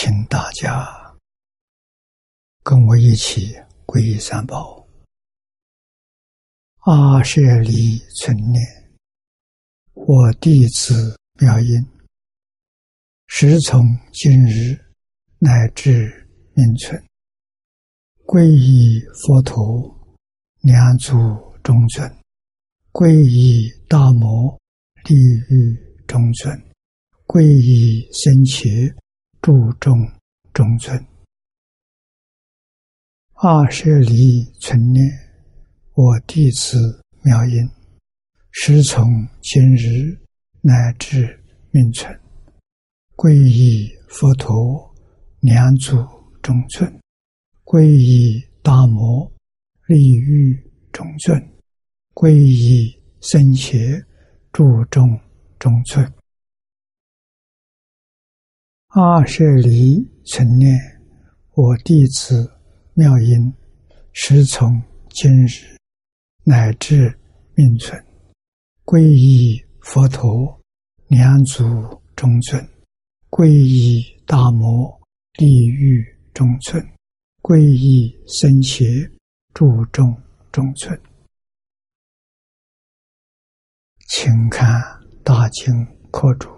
请大家跟我一起皈依三宝。阿舍利存念，我弟子妙音，时从今日乃至命存，皈依佛陀，两足中尊；皈依大摩，利欲中尊；皈依僧伽，注重中尊。阿舍利存念。我弟子妙音，师从今日乃至命存，皈依佛陀，两足中尊；皈依大摩，利欲中尊；皈依僧伽，注重中尊。阿舍离存念，我弟子妙音，时从今日。乃至命存，皈依佛陀，两足中尊；皈依大摩，地狱中尊；皈依僧伽，注众中尊。请看《大经课注》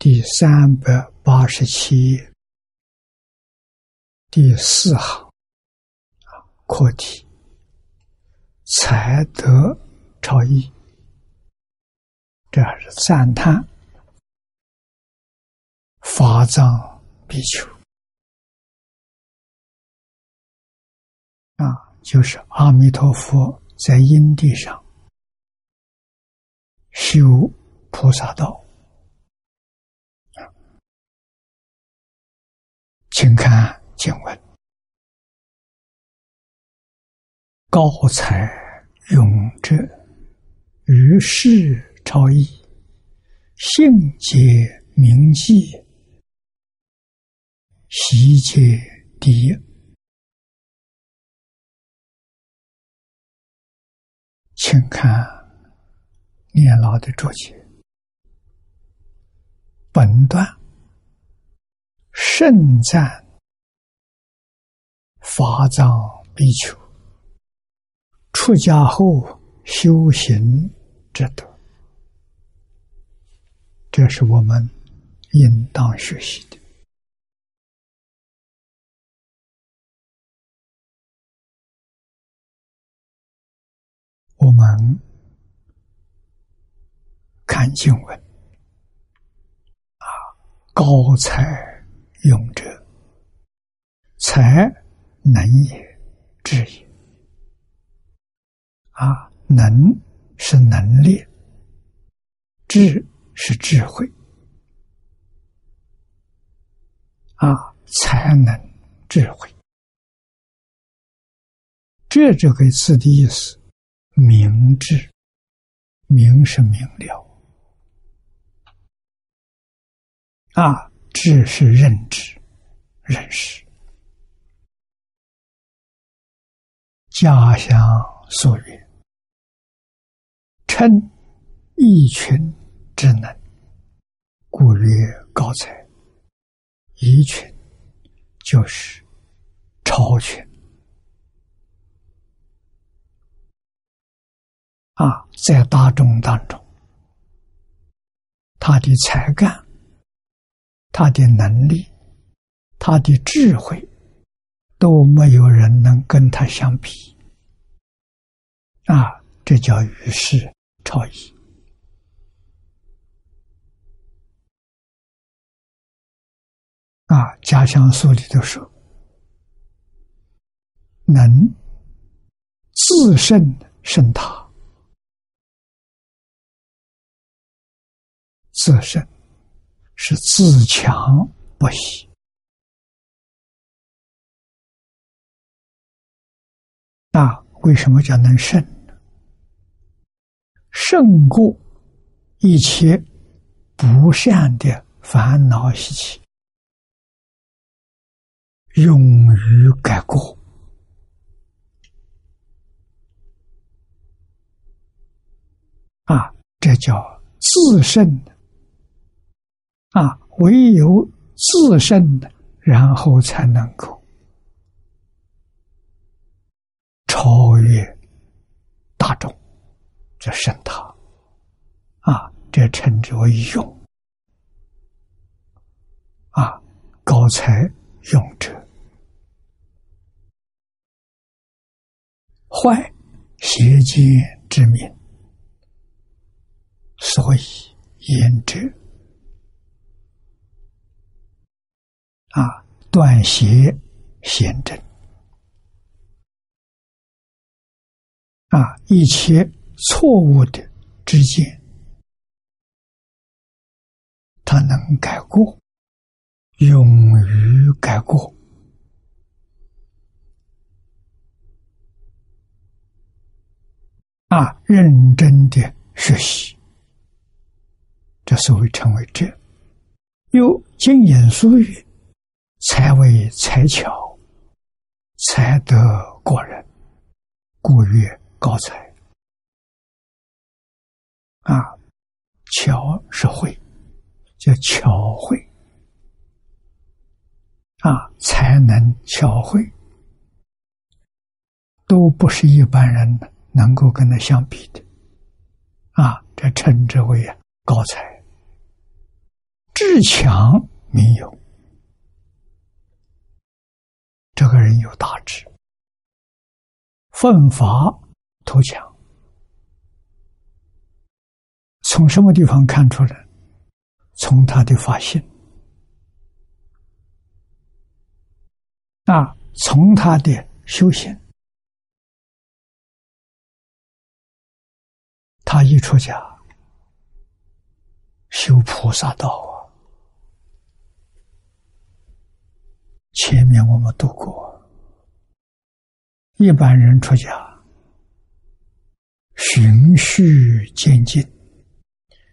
第三百八十七页第四行啊，课题。才德超逸，这是赞叹。法藏比丘。啊，就是阿弥陀佛在因地上修菩萨道。请看经文，高才。勇者，于世超逸，性皆明记，习皆第一。请看念老的注解，本段盛赞法藏比丘。出家后修行之德，这是我们应当学习的。我们看经文啊，高才勇者，才能也，智也。啊，能是能力，智是智慧，啊，才能智慧，这这个词的意思，明智，明是明了，啊，知是认知、认识，家乡所愿。称一群之能，故曰高才。一群就是超群啊，在大众当中，他的才干、他的能力、他的智慧，都没有人能跟他相比啊，这叫与世。超逸啊！家乡书里头说，能自胜胜他，自胜是自强不息那为什么叫能胜？胜过一切不善的烦恼习气，勇于改过，啊，这叫自胜啊，唯有自胜的，然后才能够超越大众，这胜他啊，这称之为勇啊，高才勇者。坏邪见之名，所以言者啊，断邪显正啊，一切错误的之见，他能改过，勇于改过。啊，认真的学习，这所谓成为者，有经言俗语，才为才巧，才得过人，故曰高才。啊，巧是会，叫巧会。啊，才能巧会，都不是一般人。能够跟他相比的，啊，这称之为高才，智强民有，这个人有大志，奋发图强。从什么地方看出来？从他的发心，啊，从他的修行。他一出家修菩萨道啊，前面我们读过，一般人出家循序渐进，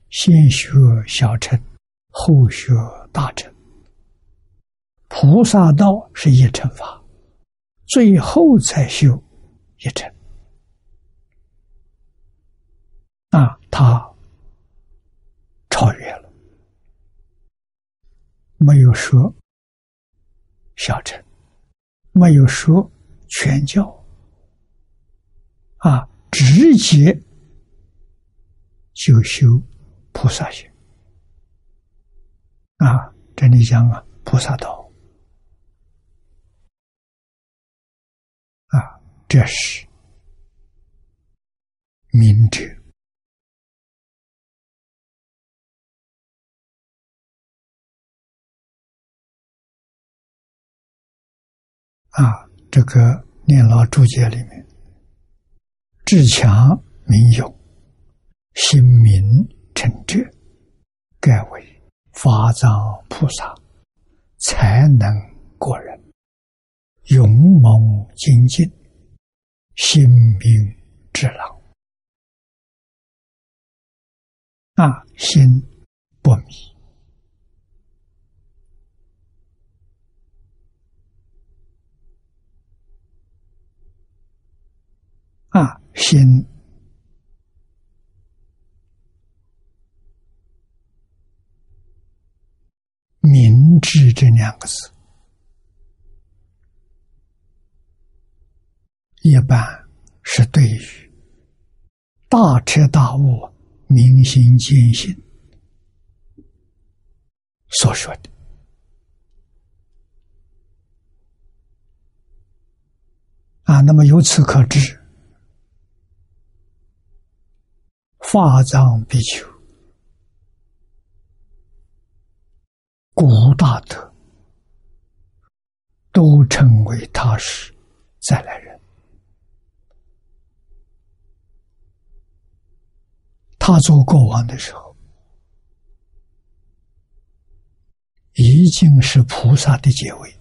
先学小乘，后学大乘。菩萨道是一乘法，最后才修一乘。啊，他超越了，没有说小乘，没有说全教，啊，直接就修菩萨行，啊，这里讲啊，菩萨道，啊，这是明哲。啊，这个念老注解里面，志强民勇，心明诚哲，盖为法藏菩萨，才能过人，勇猛精进，心明智朗。啊，心不迷。啊，心明智这两个字，一般是对于大彻大悟、明心见性所说的。啊，那么由此可知。法藏比丘，古大德都称为他是再来人。他做国王的时候，已经是菩萨的结尾，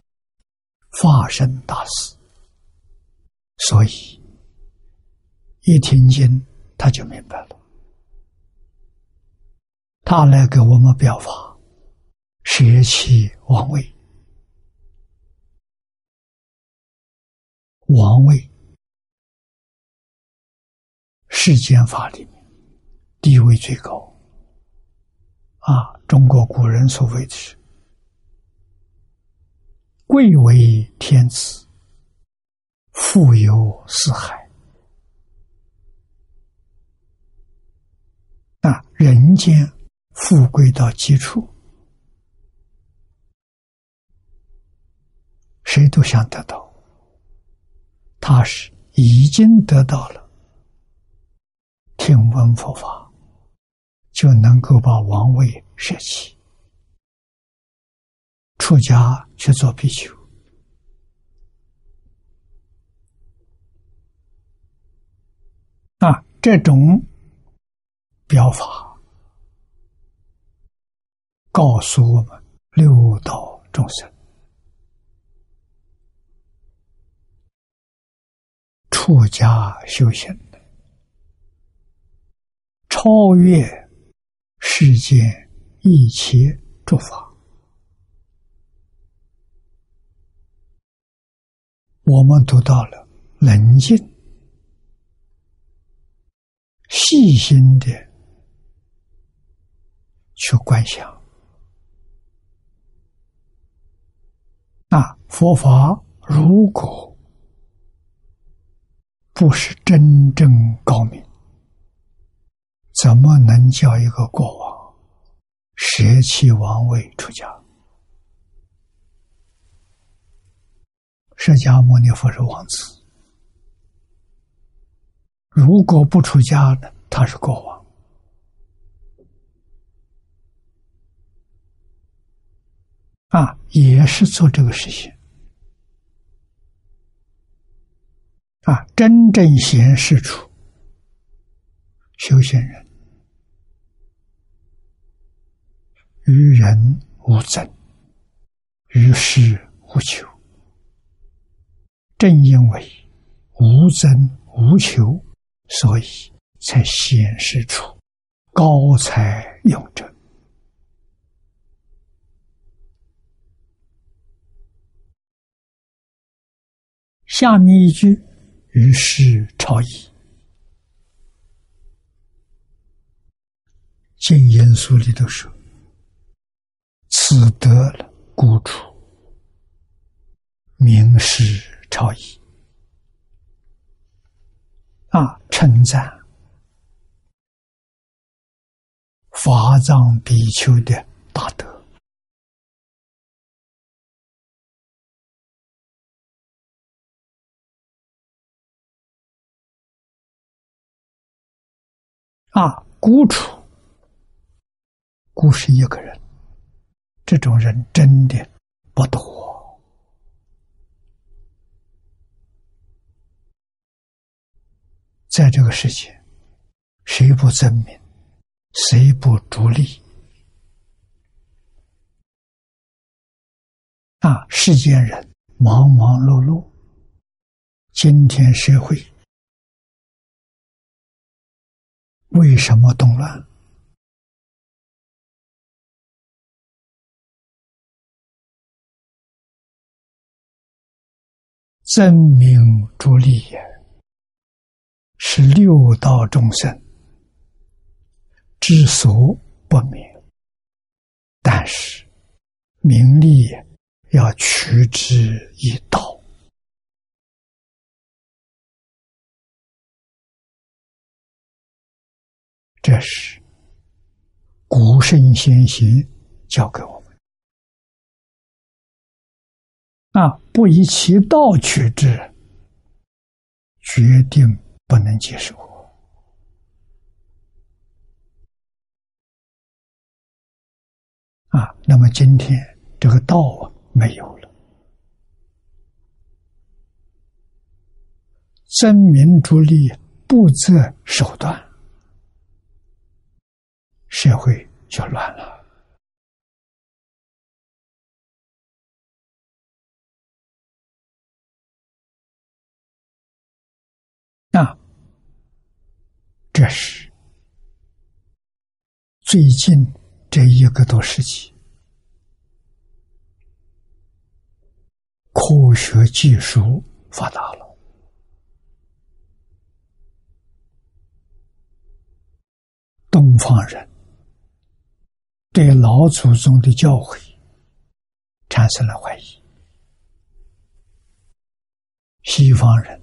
化身大师，所以一听经他就明白了。他来给我们表法，舍弃王位，王位，世间法里面地位最高。啊，中国古人所谓的是“贵为天子，富有四海”。啊，人间富贵到极处。谁都想得到，他是已经得到了，听闻佛法就能够把王位舍弃，出家去做比丘啊！这种表法告诉我们六道众生。出家修行的，超越世间一切诸法。我们读到了冷静、细心的去观想，那佛法如果。不是真正高明，怎么能叫一个国王舍弃王位出家？释迦牟尼佛是王子，如果不出家呢？他是国王啊，也是做这个事情。啊，真正显示出修行人与人无争，与世无求。正因为无争无求，所以才显示出高才勇者。下面一句。于是超矣。经言书里头说：“此得了孤处，名师超矣。”啊，称赞法藏比丘的大德。啊，孤处，孤是一个人，这种人真的不多。在这个世界，谁不争名，谁不逐利？啊，世间人忙忙碌碌，今天社会。为什么动乱？真名逐利也，是六道众生之所不免。但是名利要取之以道。这是古圣先贤教给我们啊！不以其道取之，决定不能接受啊！那么今天这个道啊没有了，真名逐利，不择手段。社会就乱了。那这是最近这一个多世纪科学技术发达了。东方人对老祖宗的教诲产生了怀疑，西方人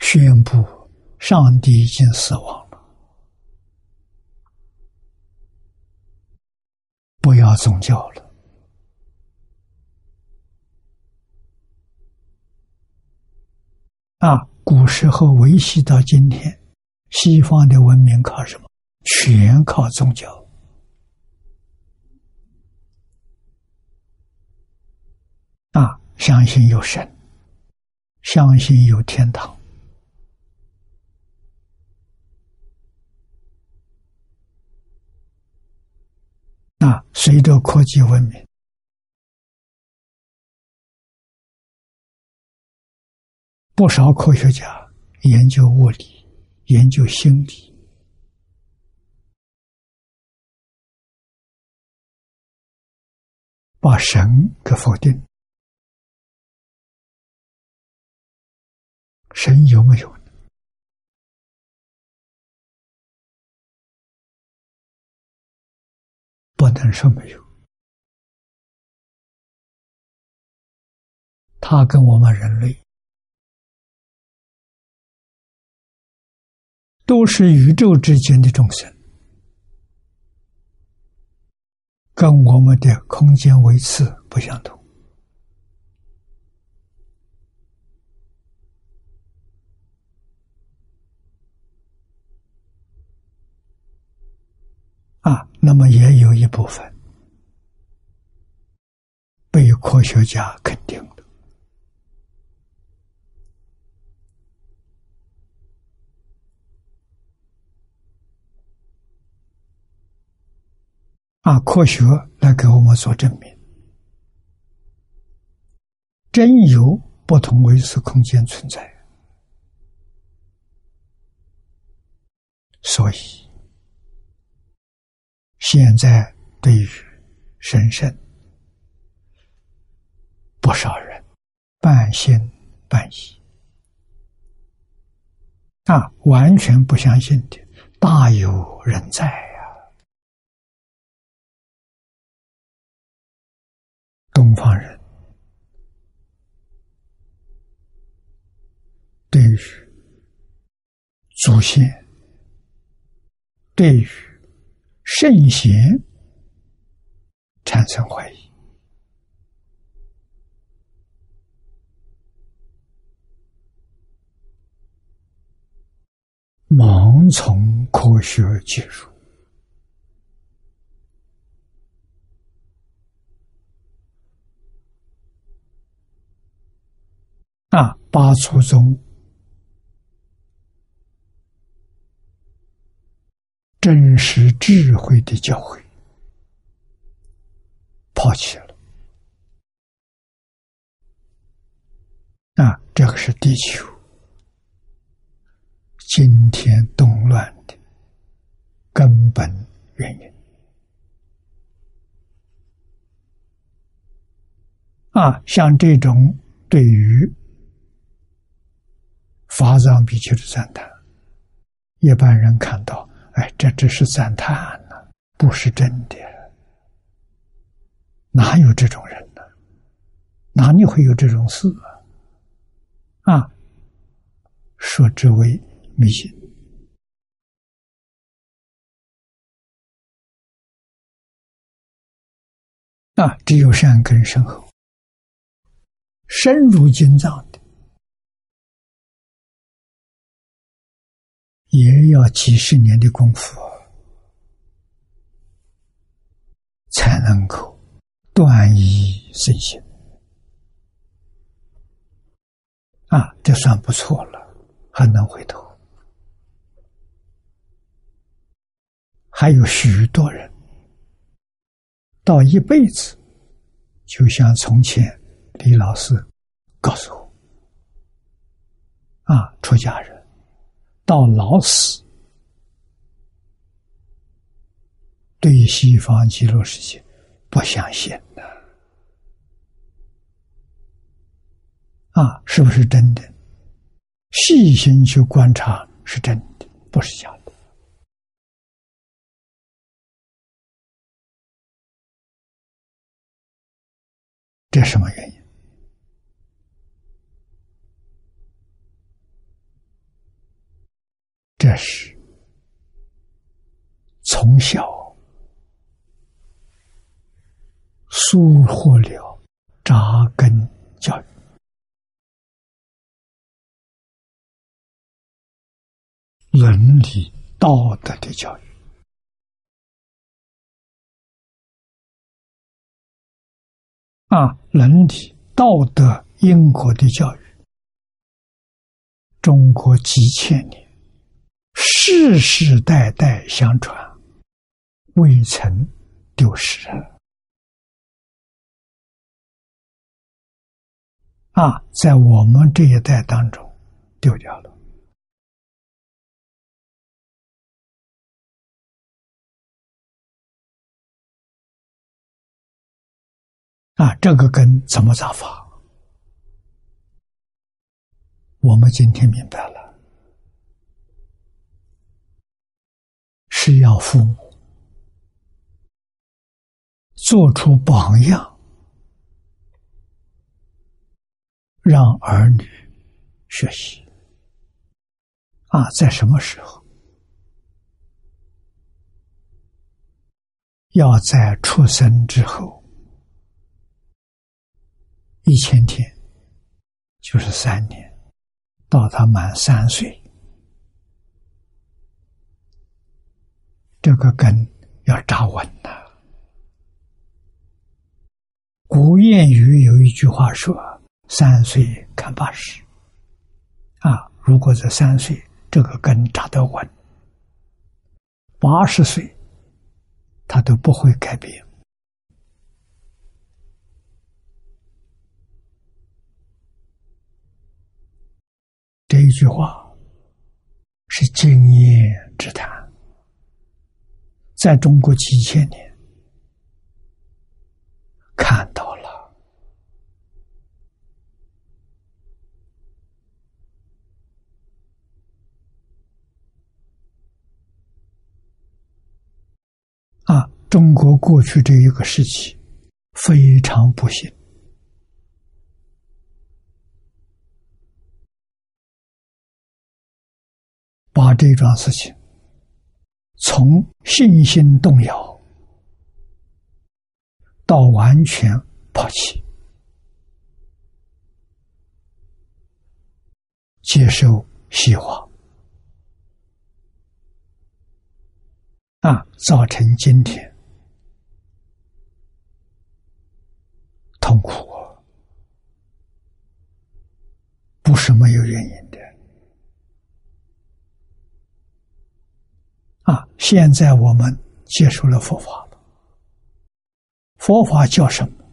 宣布上帝已经死亡了，不要宗教了。啊，古时候维系到今天，西方的文明靠什么？全靠宗教。啊，相信有神，相信有天堂。啊，随着科技文明。不少科学家研究物理，研究心理，把神给否定。神有没有？不能说没有。他跟我们人类。都是宇宙之间的众生，跟我们的空间维次不相同啊。那么也有一部分被科学家肯定。啊，科学来给我们做证明，真有不同维次空间存在，所以现在对于神圣，不少人半信半疑，啊，完全不相信的大有人在。方人对于祖先、对于圣贤产生怀疑，盲从科学技术。啊，八祖宗真实智慧的教诲抛弃了。啊，这个是地球今天动乱的根本原因。啊，像这种对于。法藏比丘的赞叹，一般人看到，哎，这只是赞叹呢，不是真的。哪有这种人呢？哪里会有这种事啊？啊，说之为迷信啊，只有善根深厚、深入经藏也要几十年的功夫，才能够断疑生信啊！这算不错了，还能回头。还有许多人到一辈子，就像从前李老师告诉我啊，出家人。到老死，对西方极乐世界不相信的啊，是不是真的？细心去观察，是真的，不是假的。这什么原因？这是从小疏忽了扎根教育。伦理道德的教育啊，伦理道德因果的教育，中国几千年世世代代相传，未曾丢失啊，在我们这一代当中丢掉了。啊，这个根怎么扎法？我们今天明白了，是要父母做出榜样，让儿女学习。啊，在什么时候？要在出生之后。一千天就是三年，到他满三岁，这个根要扎稳呐。古谚语有一句话说：“三岁看八十。”啊，如果这三岁这个根扎得稳，八十岁他都不会改变。这一句话是经验之谈，在中国几千年看到了啊！中国过去这一个时期非常不幸。把这桩事情从信心动摇到完全抛弃，接受西化，啊，造成今天痛苦，不是没有原因的。啊！现在我们接受了佛法了。佛法叫什么？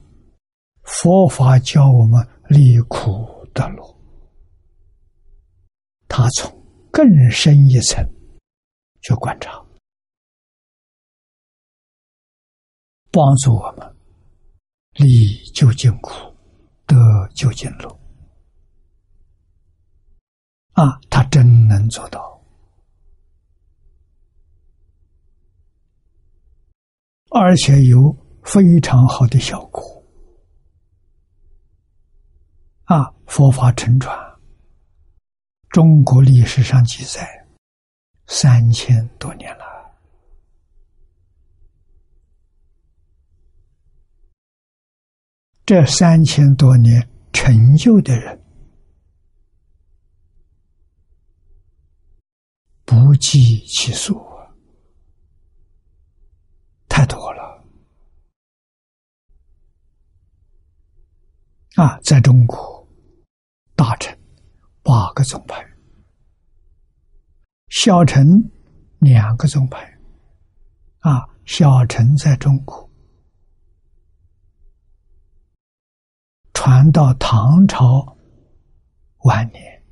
佛法教我们离苦得乐。他从更深一层去观察，帮助我们离究竟苦，得究竟乐。啊，他真能做到。而且有非常好的效果啊！佛法沉传，中国历史上记载三千多年了。这三千多年成就的人不计其数。太多了啊！在中国，大臣八个宗派，小臣两个宗派啊。小臣在中国传到唐朝晚年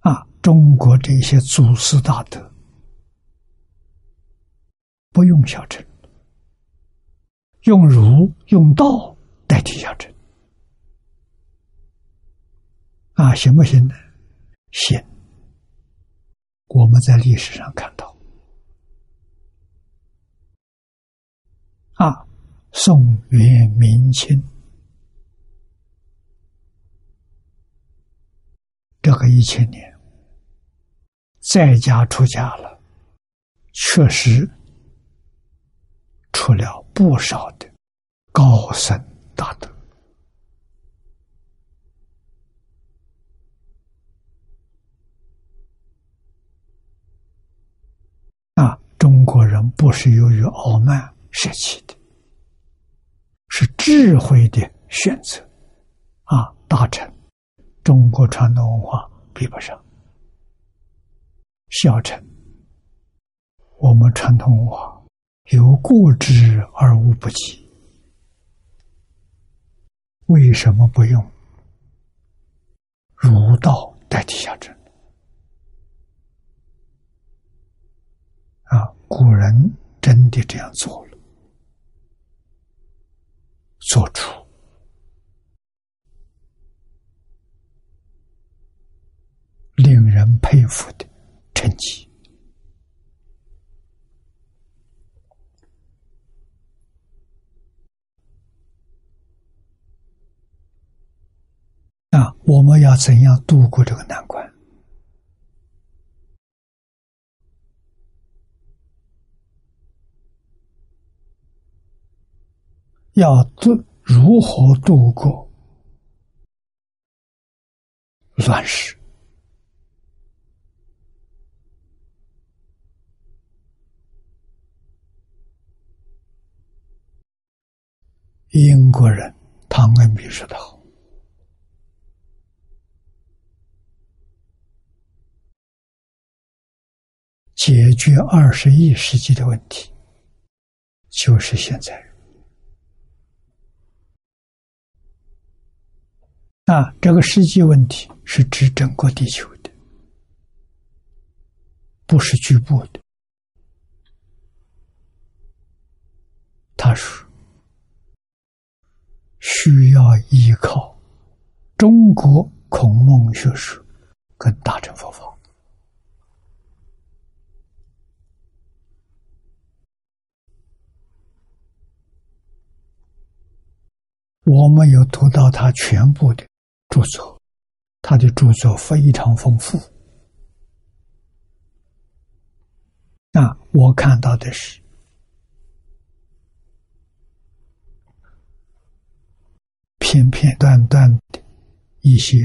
啊，中国这些祖师大德。不用小乘，用儒用道代替小乘，啊，行不行呢？行。我们在历史上看到，啊，宋元明清这个一千年，在家出家了，确实出了不少的高僧大德啊。中国人不是由于傲慢舍弃的，是智慧的选择。啊，大臣，中国传统文化比不上；小臣，我们传统文化有过之而无不及。为什么不用儒道代替下臣？啊，古人真的这样做了，做出令人佩服的成绩。那我们要怎样度过这个难关？要度如何度过乱世？英国人唐恩比说的好：“解决二十一世纪的问题，就是现在。”啊，这个世界问题是指整个地球的，不是局部的。他说，需要依靠中国孔孟学说跟大乘佛法。我没有读到他全部的。著作，他的著作非常丰富。那我看到的是片片段段的一些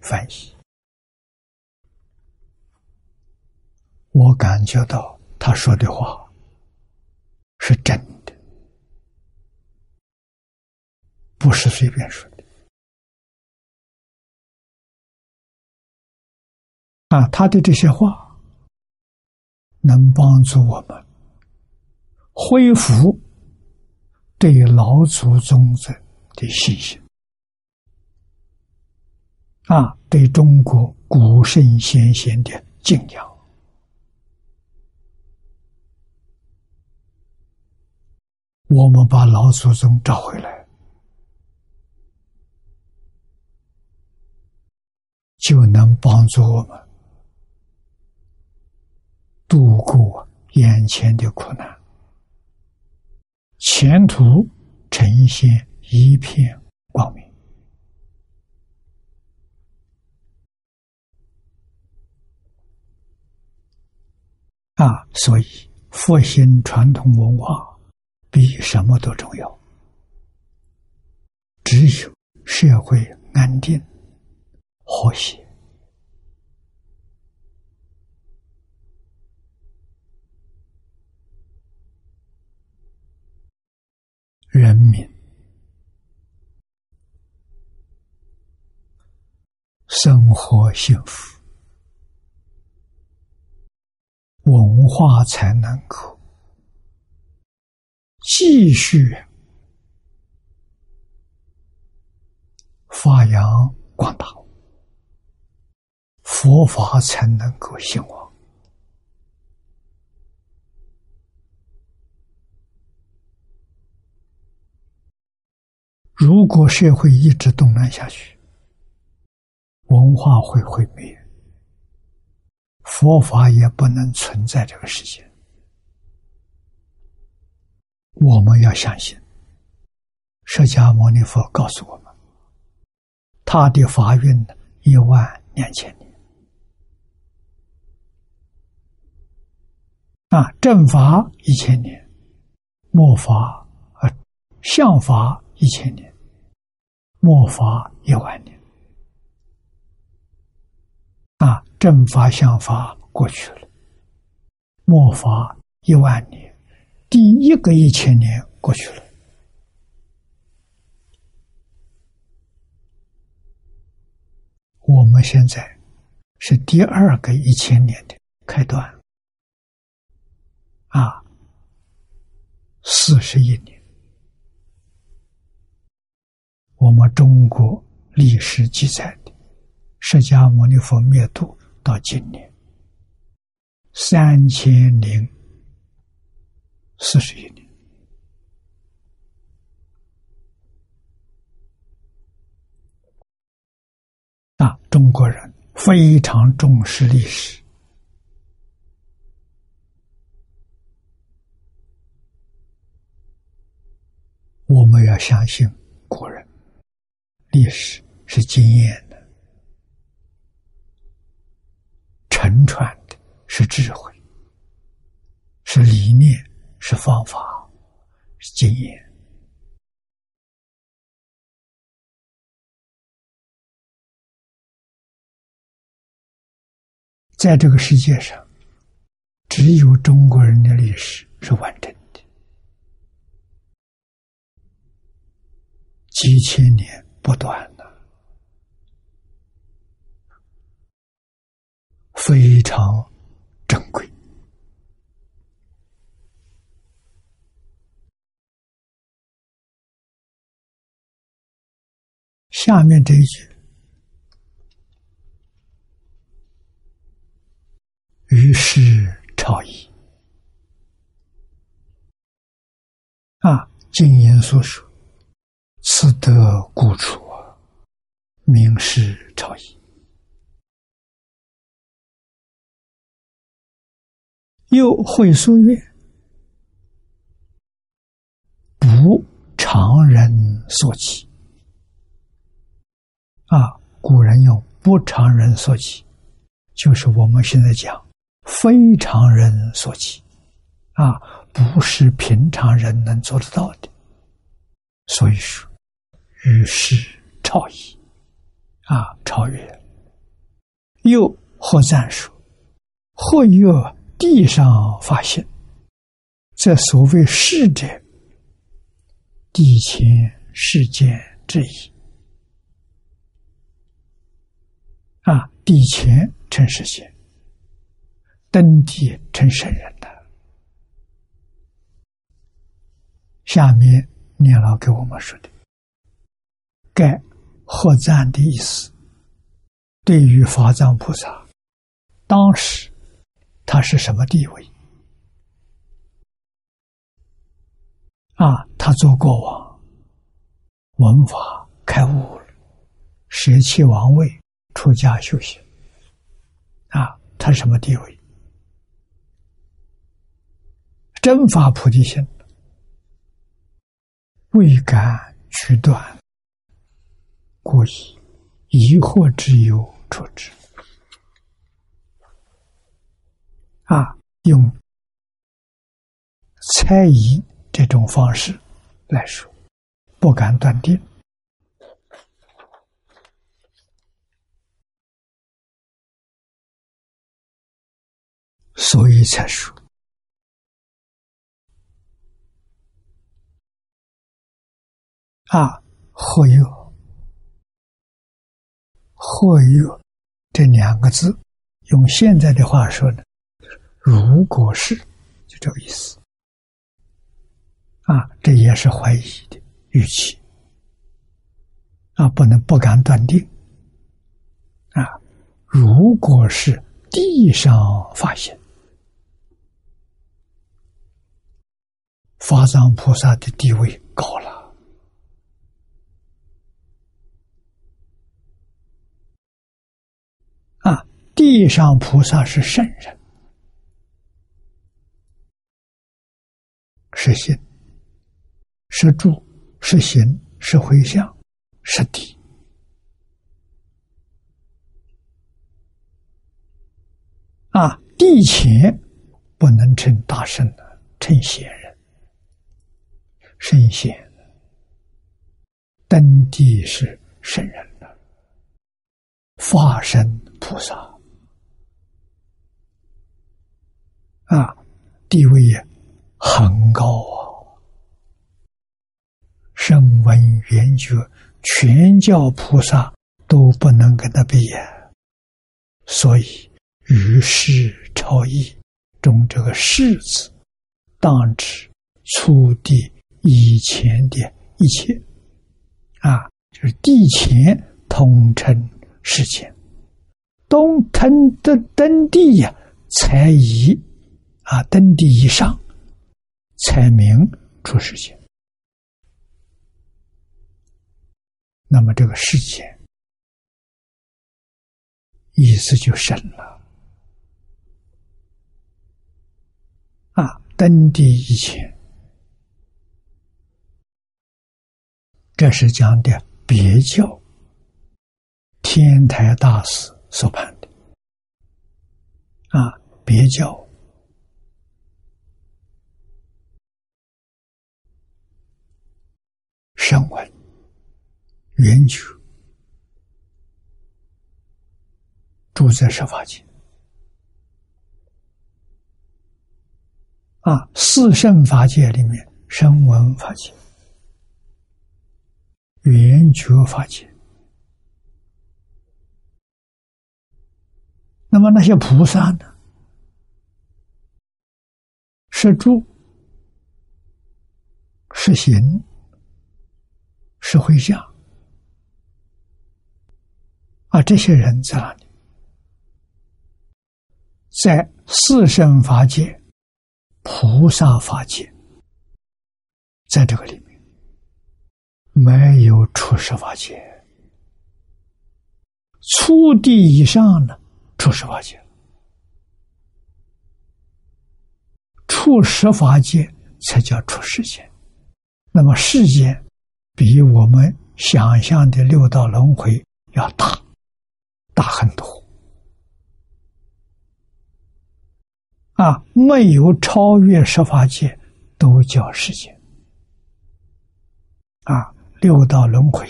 翻译，我感觉到他说的话是真的，不是随便说的。啊，他的这些话能帮助我们恢复对老祖宗的的信心，啊，对中国古圣先贤的敬仰。我们把老祖宗找回来，就能帮助我们。度过眼前的苦难，前途呈现一片光明啊！所以，复兴传统文化比什么都重要。只有社会安定、和谐。人民。生活幸福，文化才能够。继续发扬光大，佛法才能够兴旺。如果社会一直动乱下去，文化会毁灭，佛法也不能存在这个世界。我们要相信，释迦牟尼佛告诉我们，他的法运一万两千年啊，正法一千年，末法啊，相法一千年，末法一万年啊，正法相法过去了，末法一万年。第一个一千年过去了，我们现在是第二个一千年的开端，啊，四十一年，我们中国历史记载的释迦牟尼佛灭度到今年三千零。四十一年啊！中国人非常重视历史，我们要相信古人，历史是经验的，沉传的是智慧，是理念。是方法，是经验，在这个世界上，只有中国人的历史是完整的，几千年不断的，非常珍贵。下面这一句，于是朝议啊，经言所说，此得故处啊，名士朝议。又会书曰：“不常人所起。”啊，古人用不常人所起，就是我们现在讲非常人所起，啊，不是平常人能做得到的。所以说，于是超越，啊，超越。又或赞说，或有地上发现，这所谓世者，地前世间之意。啊，地前成世间，登地成圣人的。下面念老给我们说的，盖合赞的意思，对于法藏菩萨，当时他是什么地位？啊，他做国王，文法开悟了，舍弃王位。出家修行，啊，他什么地位？真法菩提心，未敢取断，故以疑惑之忧处之。啊，用猜疑这种方式来说，不敢断定。所以才说啊，或有或有这两个字，用现在的话说呢，如果是就这个意思啊，这也是怀疑的语气啊，不能不敢断定啊，如果是地上发现。法藏菩萨的地位高了，地上菩萨是圣人，是心，是住，是行，是回向，是地。啊，地前不能称大圣的，称贤人，圣贤，登地是圣人了，化身菩萨，啊，地位也很高啊，声闻缘觉全教菩萨都不能跟他比呀，所以。于世超义中，这个“世”字，当指出地以前的一切，啊，就是地前通称世间，东腾的登地呀，才以啊登地以上，才名出世间。那么这个世界意思就深了。啊，登地以前，这是讲的别教，天台大师所判的。啊，别教，声闻、圆觉，住在十法界。啊，四圣法界里面，声闻法界、圆觉法界，那么那些菩萨呢？是住，是行，是回向。啊，这些人在哪里？在四圣法界。菩萨法界，在这个里面没有出世法界，初地以上呢，出世法界，出世法界才叫出世界。那么世间比我们想象的六道轮回要大，大很多。啊，没有超越十法界，都叫世界。啊，六道轮回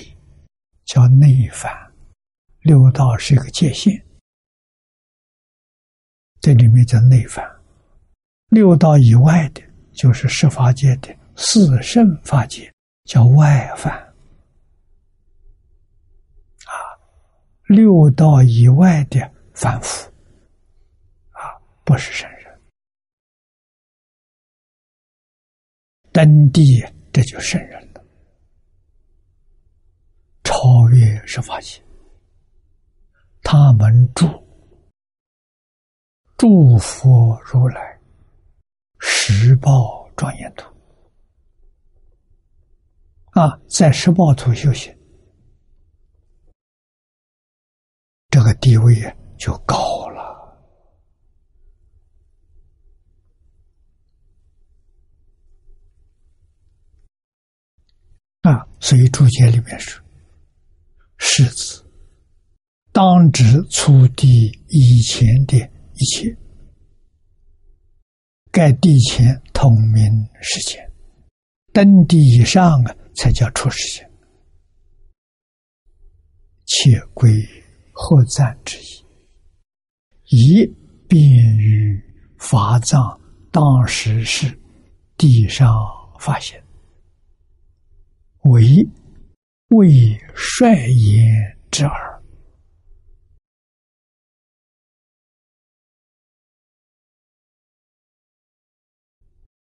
叫内凡，六道是一个界限，这里面叫内凡。六道以外的，就是十法界的四圣法界，叫外犯。啊，六道以外的凡夫，啊，不是圣人。登地，这就圣人了。超越是法界，他们祝祝福如来，十报庄严土啊，在十报土修行，这个地位就高了。啊，所以注解里面说：“世子当知出地以前的一切，盖地前统明世间，登地以上啊，才叫出世间。且归何赞之意？以便于法藏当时是地上发现。”为为率言之耳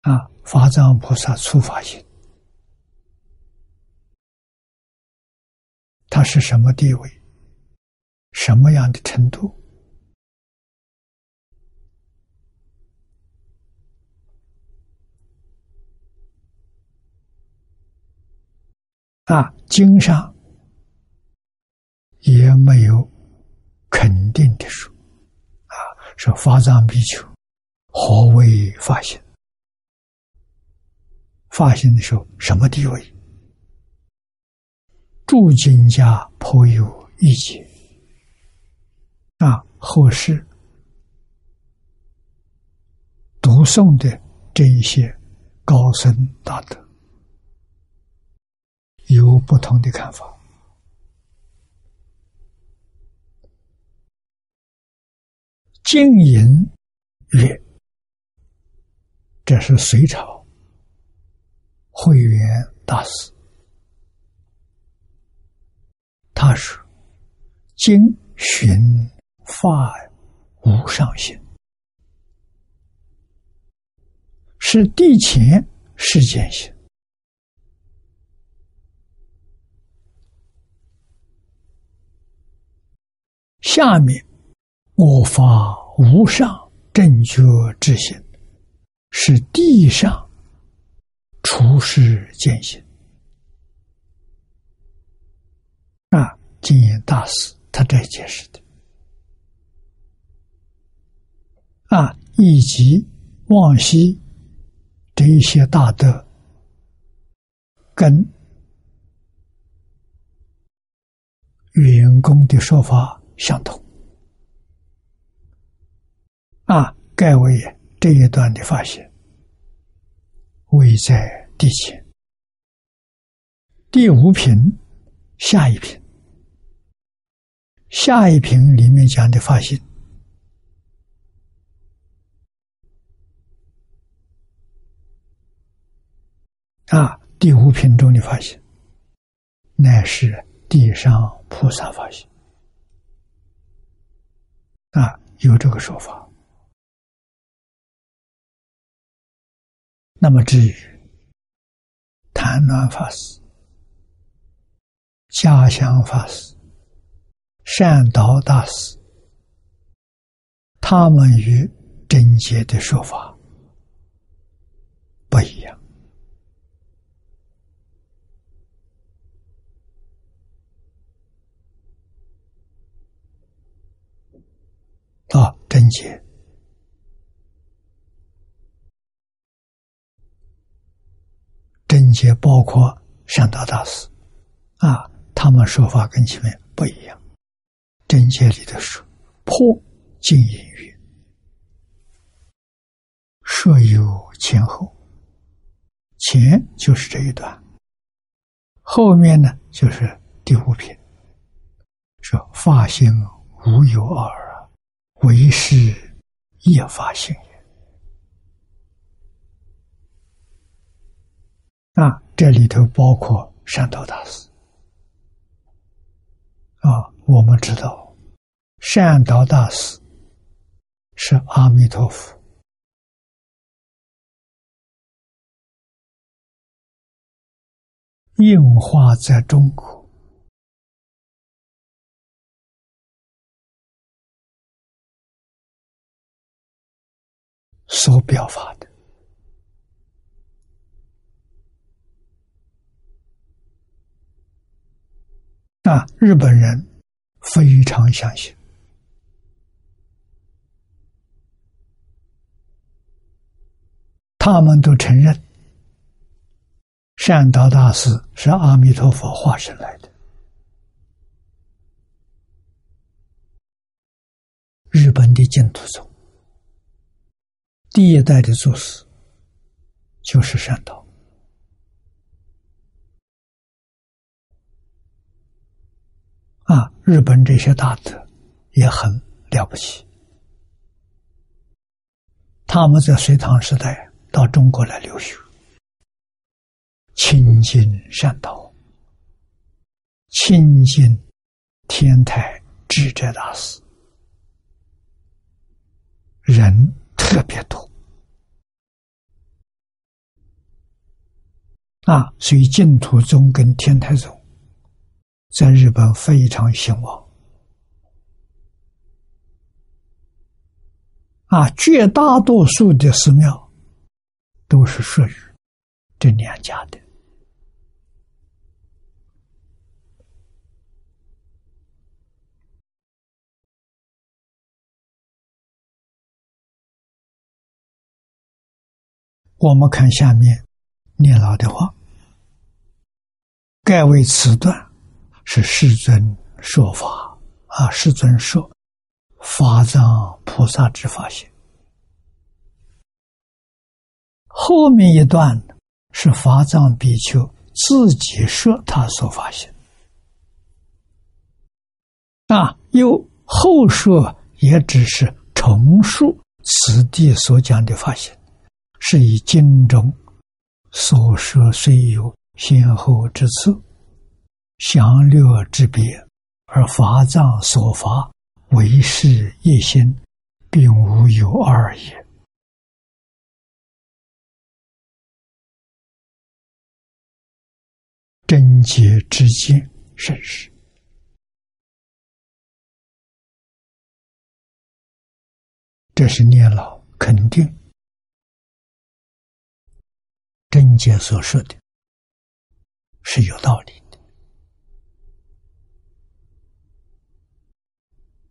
啊！法藏菩萨出发心，他是什么地位？什么样的程度？啊，经上也没有肯定的说，啊说发藏比丘，何为发心？发心的时候什么地位？诸经家颇有意见。啊，后世读诵的这一些高僧大德有不同的看法。经营曰：“这是隋朝慧远大师，他说：‘经寻法无上心，是地前世间心。’下面。”我发无上正觉之心，是地上处世见行。经验大师他这解释的。啊，以及往昔这一些大德跟员工的说法相同。啊，盖为这一段的发现，位在地前，第五品下一品，下一品里面讲的发现，啊，第五品中的发现，乃是地上菩萨发现，啊，有这个说法。那么至于谭鸾法师、家乡法师、善导大师，他们与真解的说法不一样。啊，真解。真解包括善导大师，啊，他们说法跟前面不一样。真界里的说破静隐语，设有前后，前就是这一段，后面呢就是第五品，说发心无有二啊，唯是业发性。啊，这里头包括善导大师。啊，我们知道，善导大师是阿弥陀佛应化在中国所表法的。啊，日本人非常相信，他们都承认善导大师是阿弥陀佛化身来的。日本的净土宗第一代的祖师就是善导。啊，日本这些大德也很了不起。他们在隋唐时代到中国来留学，亲近善导，亲近天台智者大师，人特别多。啊，所以净土宗跟天台宗。在日本非常兴旺。啊，绝大多数的寺庙都是属于这两家的。我们看下面念老的话：“盖为此段，是世尊说法啊，世尊说法藏菩萨之发现。后面一段是法藏比丘自己说他所发现。啊，又后说也只是重述此地所讲的发现。”是以经中所说虽有先后之次、详略之别，而法藏所发为是一心，并无有二也。真结之见甚是，这是念老肯定。贞洁所说的是有道理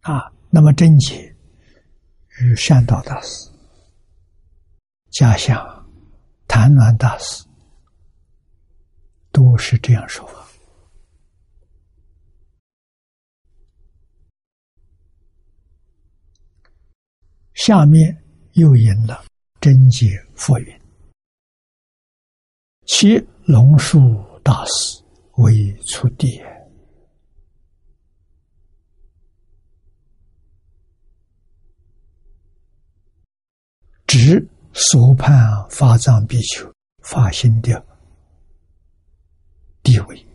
啊。那么贞洁与善导大师、家乡谭鸾大师都是这样说法。下面又引了贞洁佛云。其龙树大师为出地，直所判法藏比丘发心的地位。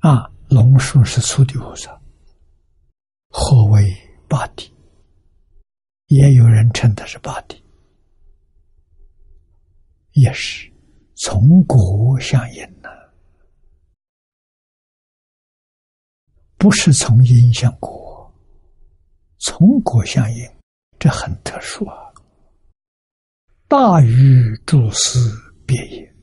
啊，龙树是初地菩萨，何为八地？也有人称他是八地。也是从果相因呢，不是从因向果，从果相应，这很特殊啊。大于诸师别也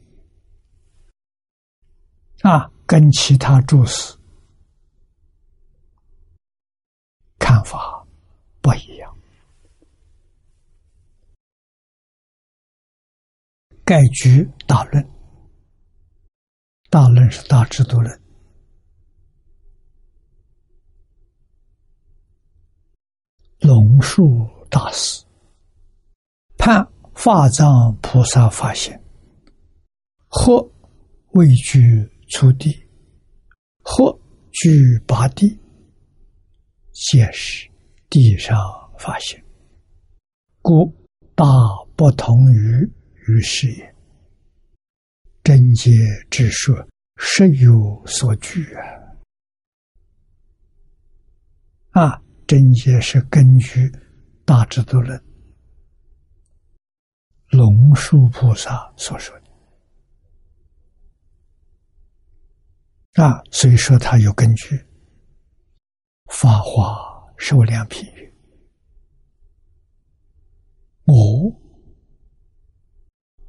啊，跟其他注释看法不一样。盖举大论，大论是大制度论。龙树大师判法藏菩萨发现，或位居初地，或居八地，皆是地上发现，故大不同于。于是也，真解之说实有所据啊！啊，真解是根据大智度论龙树菩萨所说的啊，所以说他有根据。法华受量品语，我。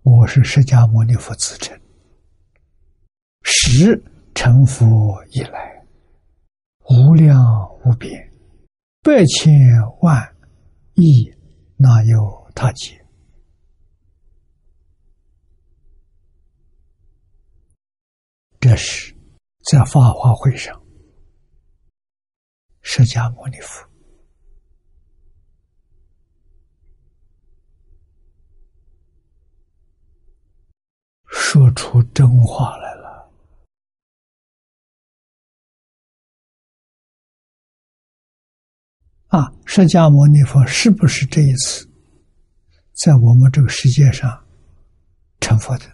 我是释迦牟尼佛自称，十成佛以来，无量无边，百千万亿那有他劫？这是在法华会上，释迦牟尼佛。说出真话来了啊！释迦牟尼佛是不是这一次在我们这个世界上成佛的？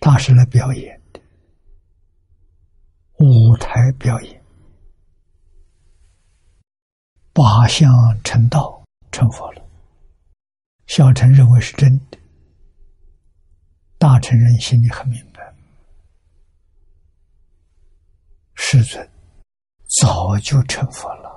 他是来表演的，舞台表演。八相成道成佛了，小乘认为是真的，大乘人心里很明白，世尊早就成佛了。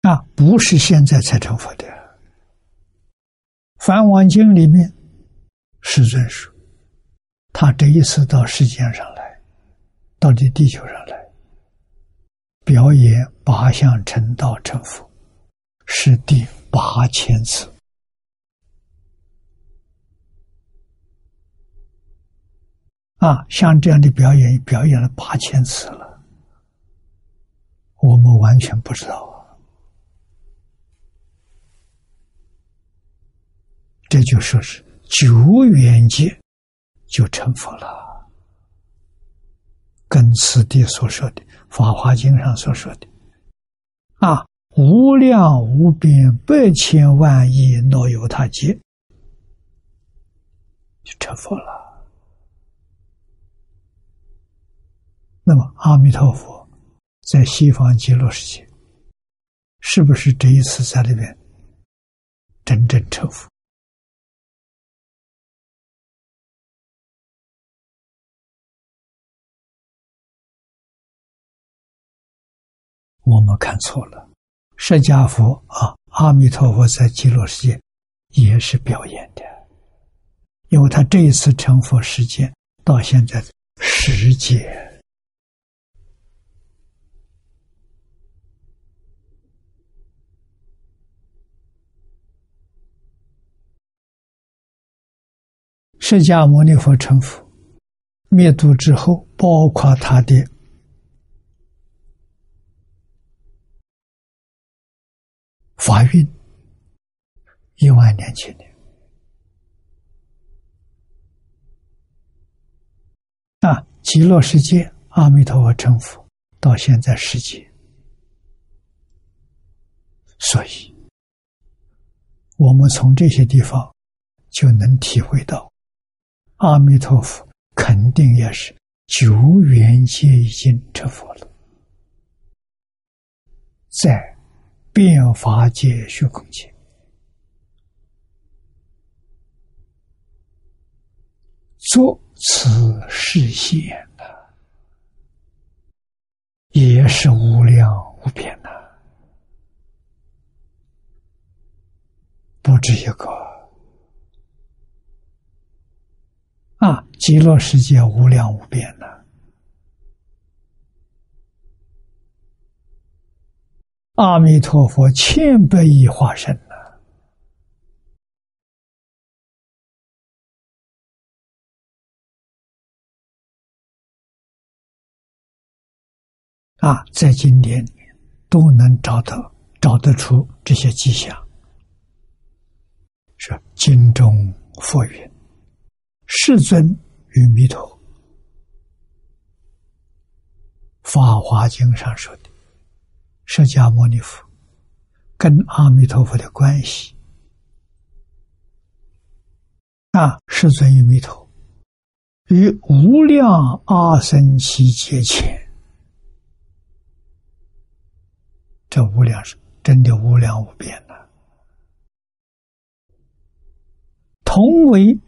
啊，不是现在才成佛的。《梵王经》里面，世尊说，他这一次到世间上来，到这地球上来，表演八相成道成佛，是第八千次。啊，像这样的表演，表演了八千次了，我们完全不知道啊。这就说是九缘界就成佛了，跟此地所说的《法华经》上所说的啊，无量无边百千万亿若有他劫，就成佛了。那么，阿弥陀佛在西方极乐世界，是不是这一次在里边真正成佛？我们看错了，释迦佛啊，阿弥陀佛在极乐世界也是表演的，因为他这一次成佛时间到现在十劫。释迦牟尼佛成佛灭度之后，包括他的法运一万年前年啊，极乐世界阿弥陀佛成佛到现在世界，所以我们从这些地方就能体会到。阿弥陀佛，肯定也是久远界已经成佛了，在变法界虚空界做此事现的，也是无量无边的，不止一个。啊，极乐世界无量无边的，阿弥陀佛千百亿化身呢。啊，在经典都能找到找得出这些迹象，是经中佛云。世尊与弥陀，《法华经》上说的，释迦牟尼佛跟阿弥陀佛的关系啊，世尊阿弥陀于无量阿僧祇劫前，这无量是真的无量无边的，同为。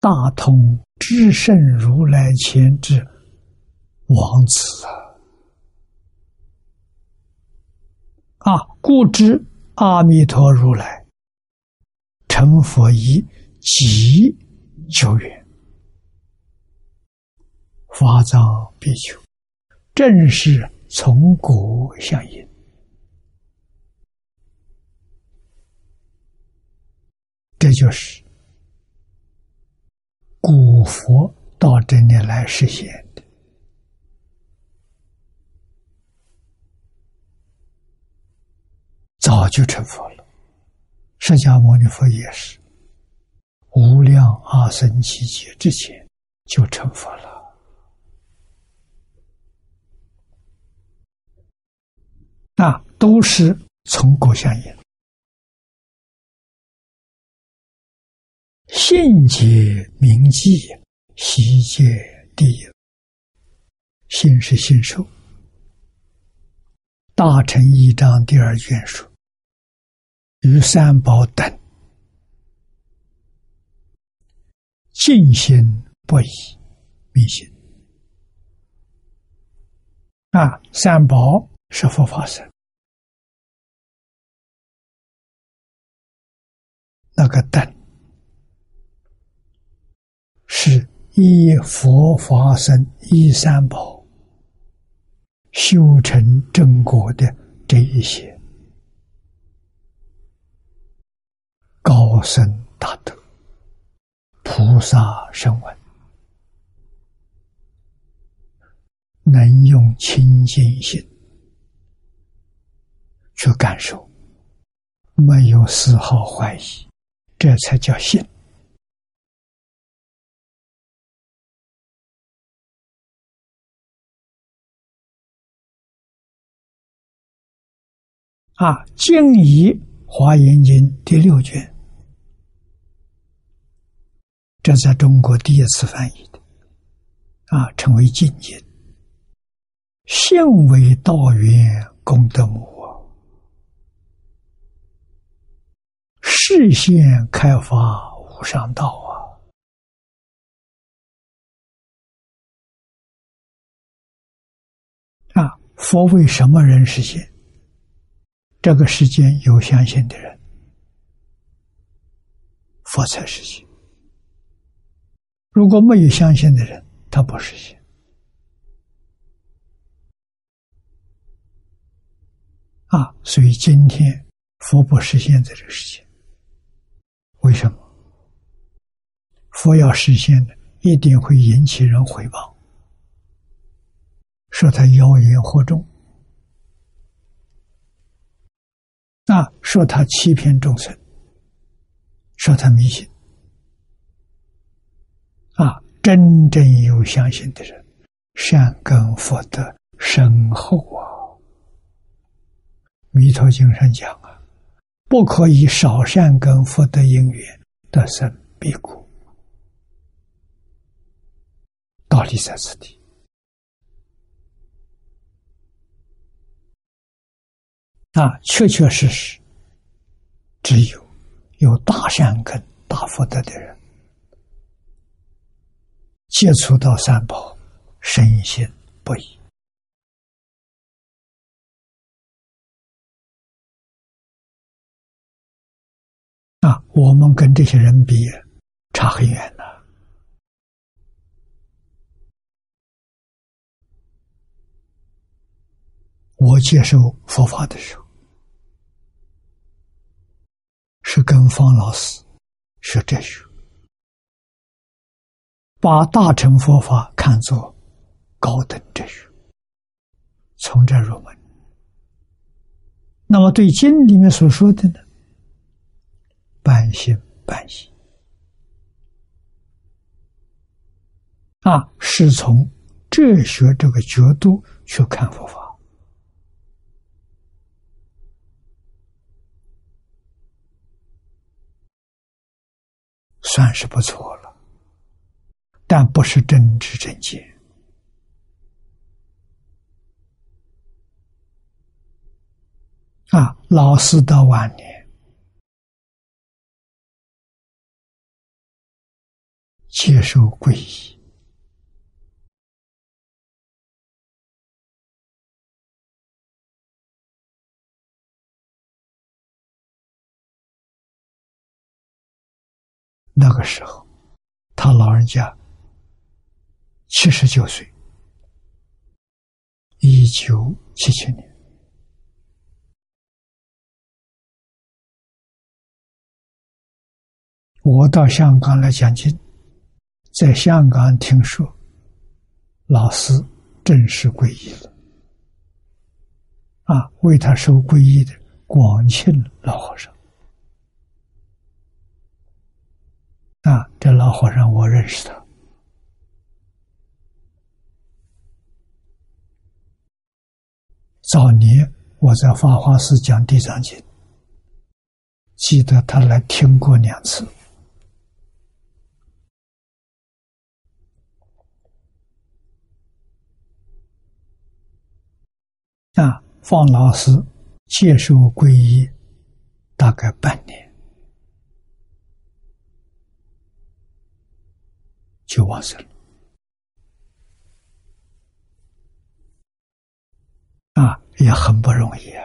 大通至圣如来前之王子啊！啊，故知阿弥陀如来成佛以极久远，法藏比丘正是从古相应，这就是。古佛到这里来实现的，早就成佛了。释迦牟尼佛也是无量阿僧祇劫之前就成佛了，那都是从果相应。信解明记，悉界第一。信是信受。大乘一章第二卷说：“与三宝等。尽心不以明心。啊，三宝是佛法僧。那个等。是依佛法僧依三宝。修成正果的这一些。高僧大德、菩萨声闻，能用清净心去感受，没有丝毫怀疑。这才叫信啊！经以《华严经》第六卷，这在中国第一次翻译的啊，称为经经，信为道源功德母啊。视线开发无上道啊！啊，佛为什么人实现？这个世间有相信的人，佛才实现。如果没有相信的人，他不实现。啊，所以今天佛不实现在这个世界。为什么佛要实现的，一定会引起人回报，说他妖言惑众，啊，说他欺骗众生，说他迷信，真正有相信的人，善根福德深厚啊，《弥陀经》上讲啊。不可以少善根福德因缘得生彼国，道理在此地啊，确确实实，只有有大善根、大福德的人，接触到三宝，深信不疑。啊，我们跟这些人比，差很远了。我接受佛法的时候，是跟方老师学哲学，把大乘佛法看作高等哲学，从这入门。那么对经里面所说的呢？半信半疑啊，是从哲学这个角度去看佛法，算是不错了，但不是真知正见啊。老师到晚年。接受皈依，那个时候，他老人家七十九岁，一九七七年，我到香港来讲经。在香港听说，老师正式皈依了，啊，为他受皈依的广庆老和尚，啊，这老和尚我认识他，早年我在法华寺讲地藏经，记得他来听过两次。啊，方老师接受皈依大概半年，就往生了。啊，也很不容易啊！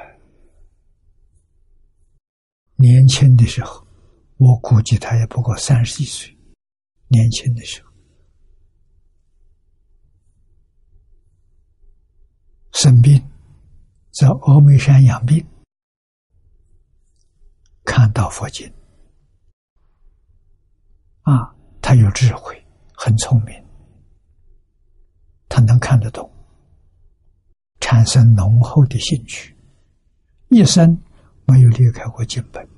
年轻的时候我估计他也不过三十几岁，年轻的时候生病，在峨眉山养病，看到佛经，啊，他有智慧，很聪明，他能看得懂，产生浓厚的兴趣，一生没有离开过经本。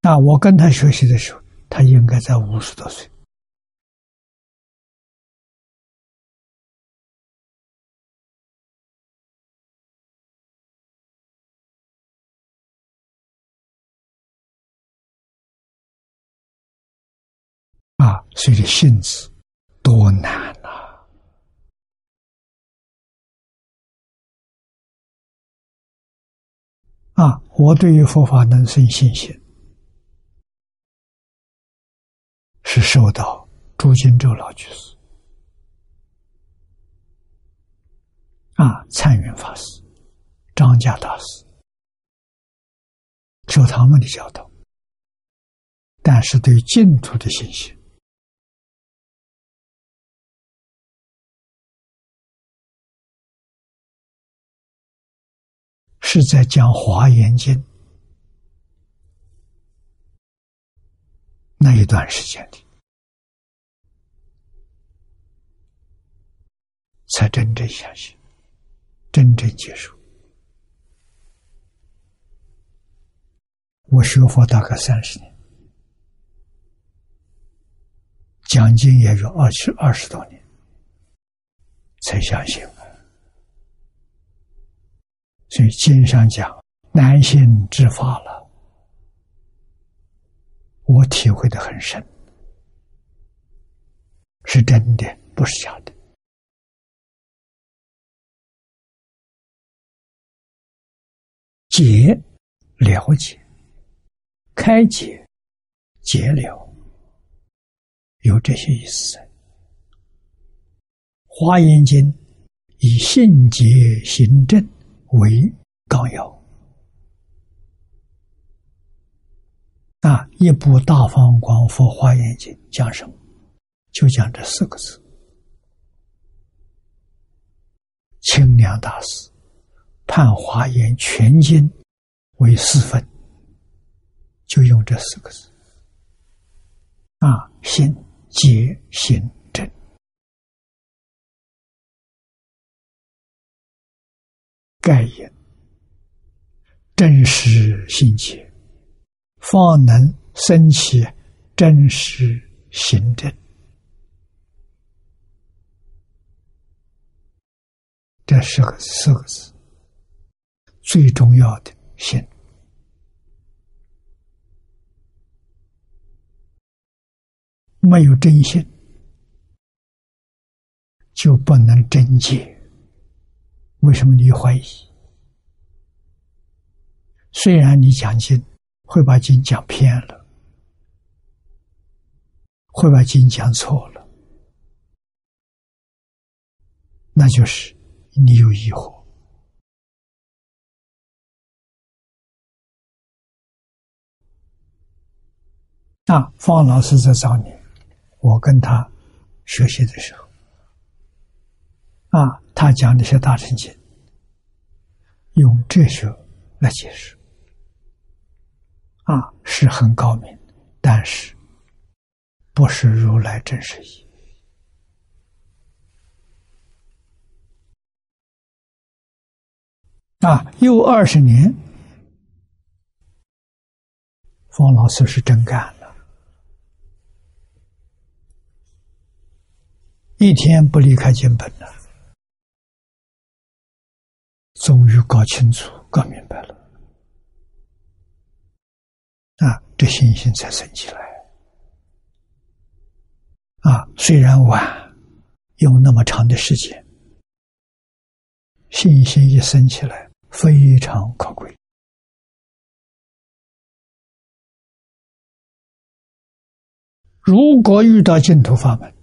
那我跟他学习的时候，他应该在五十多岁。啊，所以性子多难呐！啊，我对于佛法能生信心。是受到朱金洲老居士、啊参云法师、张家大师受他们的教导，但是对净土的信心是在讲《华严经》。那一段时间里，才真正相信，真正接受。我学佛大概三十年，讲经也有二十二十多年，才相信。所以经上讲，难信之法了。我体会的很深，是真的，不是假的。解了解，开解，解了，有这些意思。华严经以信解行证为纲要。啊！一部《大方广佛华严经》讲什么？就讲这四个字。清凉大师判华严全经为四分，就用这四个字。啊，心结行正，概言真实心切。方能升起真实行政，这是个四个字，最重要的心，没有真心，就不能真解。为什么你怀疑？虽然你讲经。会把经讲偏了，会把经讲错了，那就是你有疑惑。那方老师在找你，我跟他学习的时候，啊，他讲那些大乘经，用哲学来解释。啊，是很高明，但是不是如来真实意。啊，又二十年，方老师是真干了，一天不离开经本了，终于搞清楚、搞明白了。啊，这信心才升起来。啊，虽然晚，用那么长的时间，信心一升起来，非常可贵。如果遇到净土法门，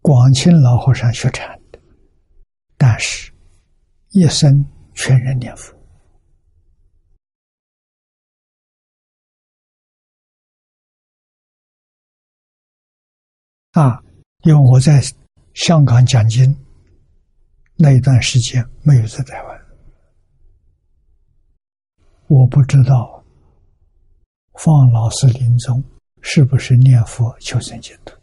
广清老和尚学禅，但是一生全然念佛。啊，因为我在香港讲经，那一段时间没有在台湾。我不知道。放老师临终是不是念佛求生净土？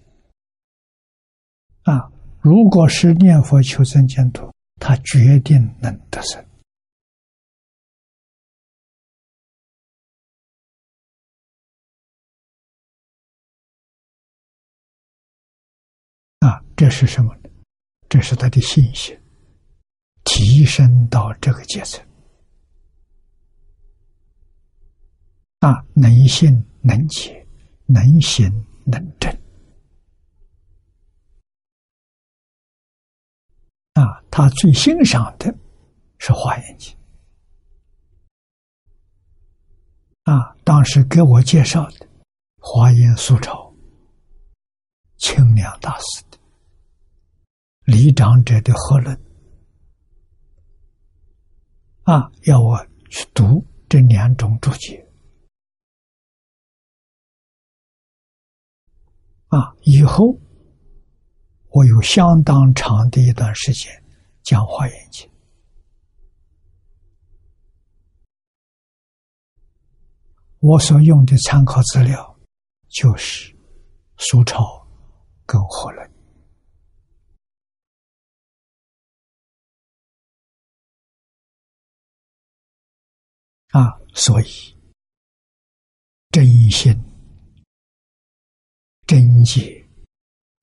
啊。如果是念佛求生净土，他决定能得生。啊，这是什么？这是他的信心提升到这个阶层。啊，能信能解，能行能证。啊，他最欣赏的是《华严经》啊。当时给我介绍的《华严素钞》，清凉大师的李长者的和论啊，要我去读这两种注解啊，以后。我有相当长的一段时间讲华严经，我所用的参考资料就是苏超跟何论啊，所以真心真解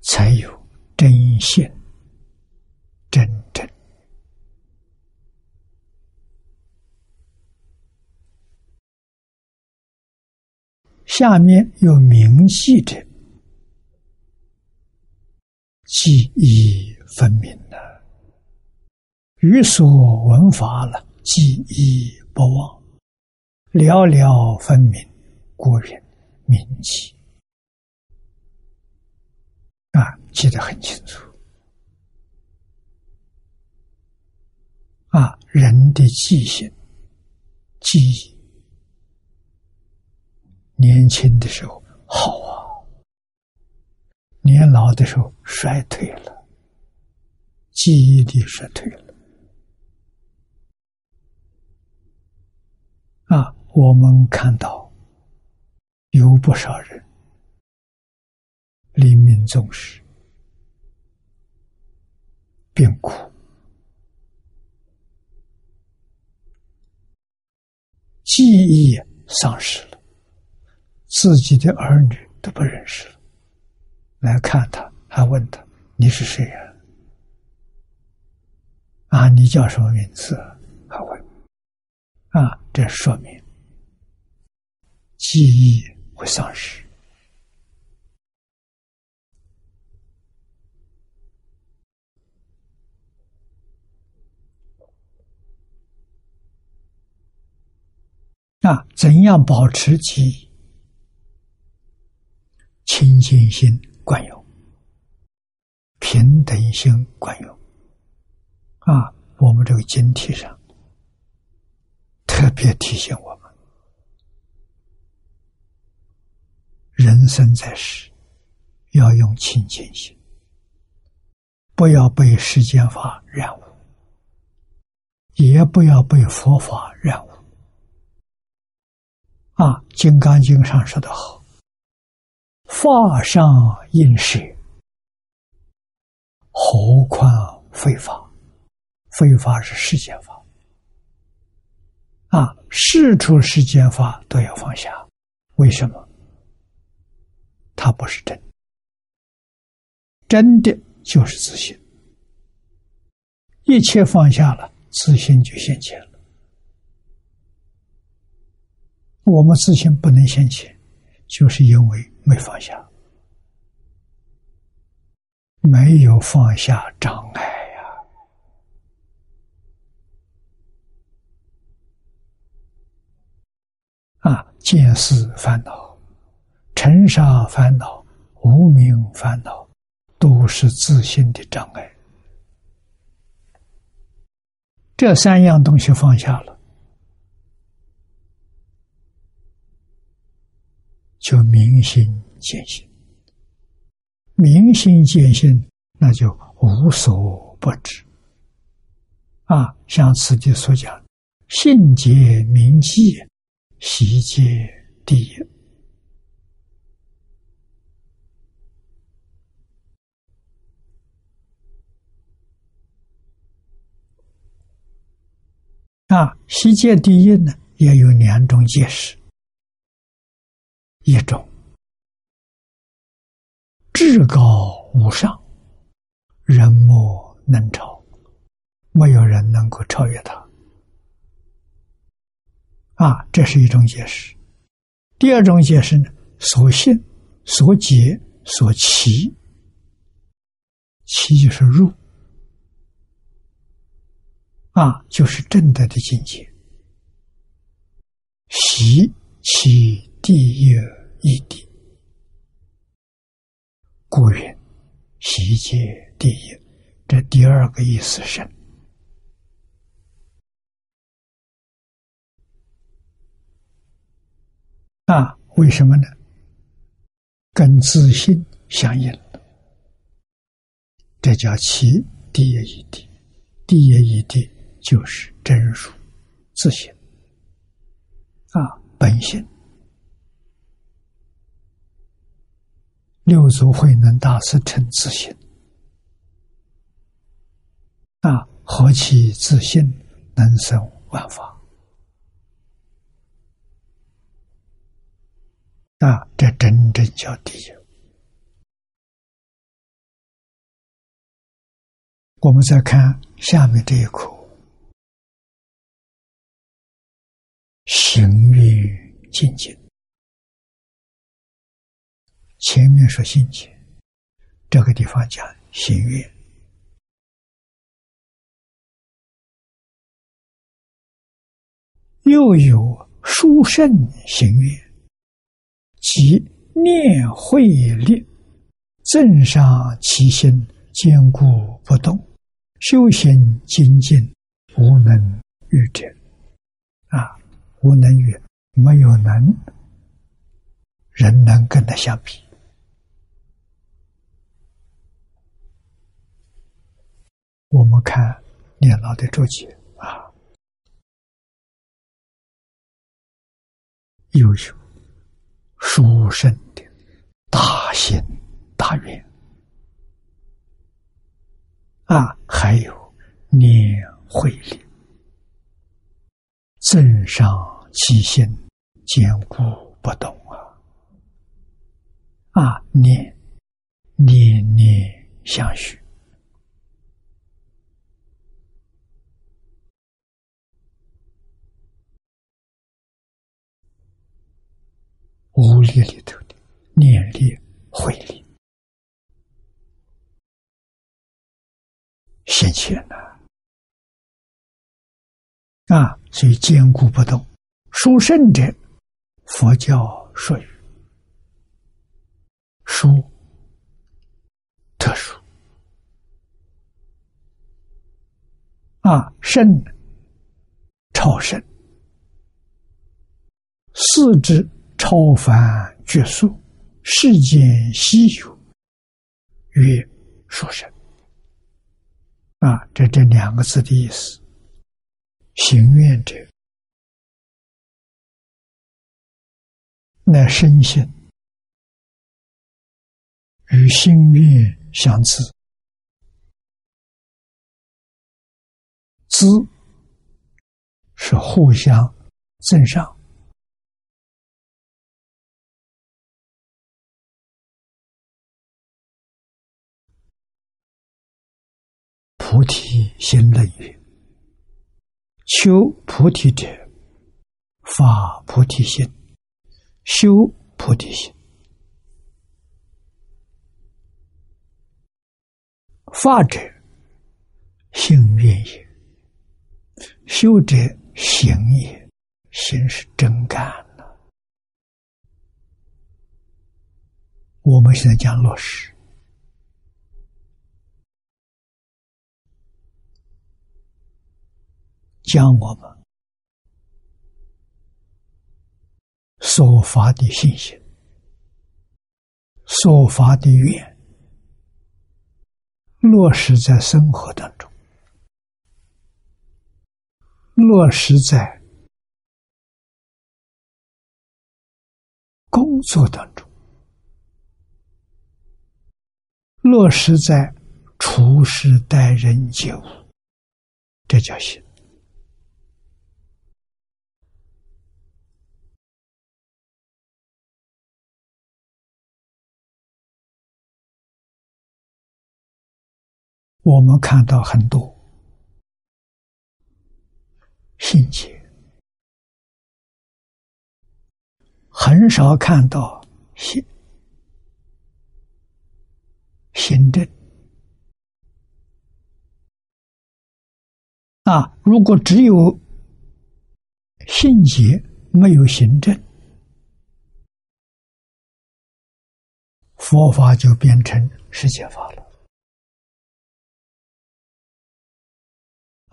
才有。真线，真正。下面有明细的记忆分明了，于所闻法了，记忆不忘，寥寥分明，故云铭记。啊，记得很清楚。啊，人的记性、记忆，年轻的时候好啊，年老的时候衰退了，记忆力衰退了。啊，我们看到有不少人。重视，变，苦，记忆丧失了，自己的儿女都不认识了。来看他，还问他：“你是谁呀？”啊，你叫什么名字？还问。啊，这说明记忆会丧失。啊，怎样保持其？清净心管用，平等心管用。啊，我们这个经题上特别提醒我们：人生在世，要用清净心，不要被世间法染污，也不要被佛法染污。啊，《金刚经》上说的好：“法上应舍，何况非法？非法是世间法。啊，事出世间法都要放下。为什么？它不是真，真的就是自信。一切放下了，自信就现前了。”我们自信不能现前，就是因为没放下，没有放下障碍呀！啊，见思烦恼、尘沙烦恼、无名烦恼，都是自信的障碍。这三样东西放下了。就明心见性，明心见性，那就无所不知。啊，像此地所讲，性解明记，习界第一。啊，习界第一呢，也有两种解释，一种。至高无上，人莫能超，没有人能够超越他。啊，这是一种解释。第二种解释呢，所信、所解、所齐，齐就是入，啊，就是正德的境界，习其第一异地。故云：“习界第一。”这第二个意思是啊？为什么呢？跟自信相应这叫其第一义谛。第一义谛就是真如自信啊，本性。六祖慧能大师称自信啊，何其自信，能生万法啊！这真正叫第一。我们再看下面这一口，行于境界。前面说心结，这个地方讲心愿，又有殊胜心愿，即念慧力，正上其心，坚固不动，修行精进，无能与者。啊，无能与，没有能，人能跟他相比。我们看念老的注解啊，又有殊胜的大心大愿啊，还有念慧力，正上其心，坚固不动啊啊，念念念相续。无力里头的念力、慧力现前呢啊！所以坚固不动。殊胜者，佛教说语，殊特殊啊，胜超胜，四肢。超凡绝俗，世间稀有，曰殊胜。啊，这这两个字的意思。行愿者，乃身心与心愿相知，知是互相增上。菩提心论语：求菩提者，发菩提心，修菩提心。发者，行愿也；修者，行也。心是真干了。我们现在讲落实。将我们所发的信心、所发的愿，落实在生活当中，落实在工作当中，落实在处事待人接物，这叫行。我们看到很多信节，很少看到行行政啊。如果只有信节，没有行政，佛法就变成世界法了。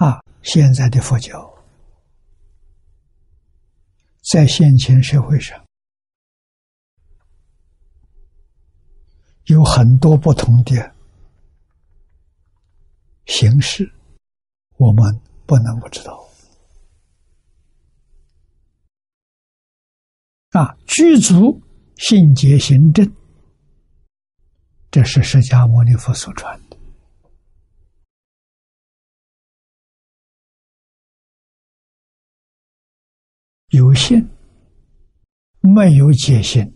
啊，现在的佛教在现前社会上有很多不同的形式，我们不能不知道。啊，具足信解行正，这是释迦牟尼佛所传。有限，没有戒心，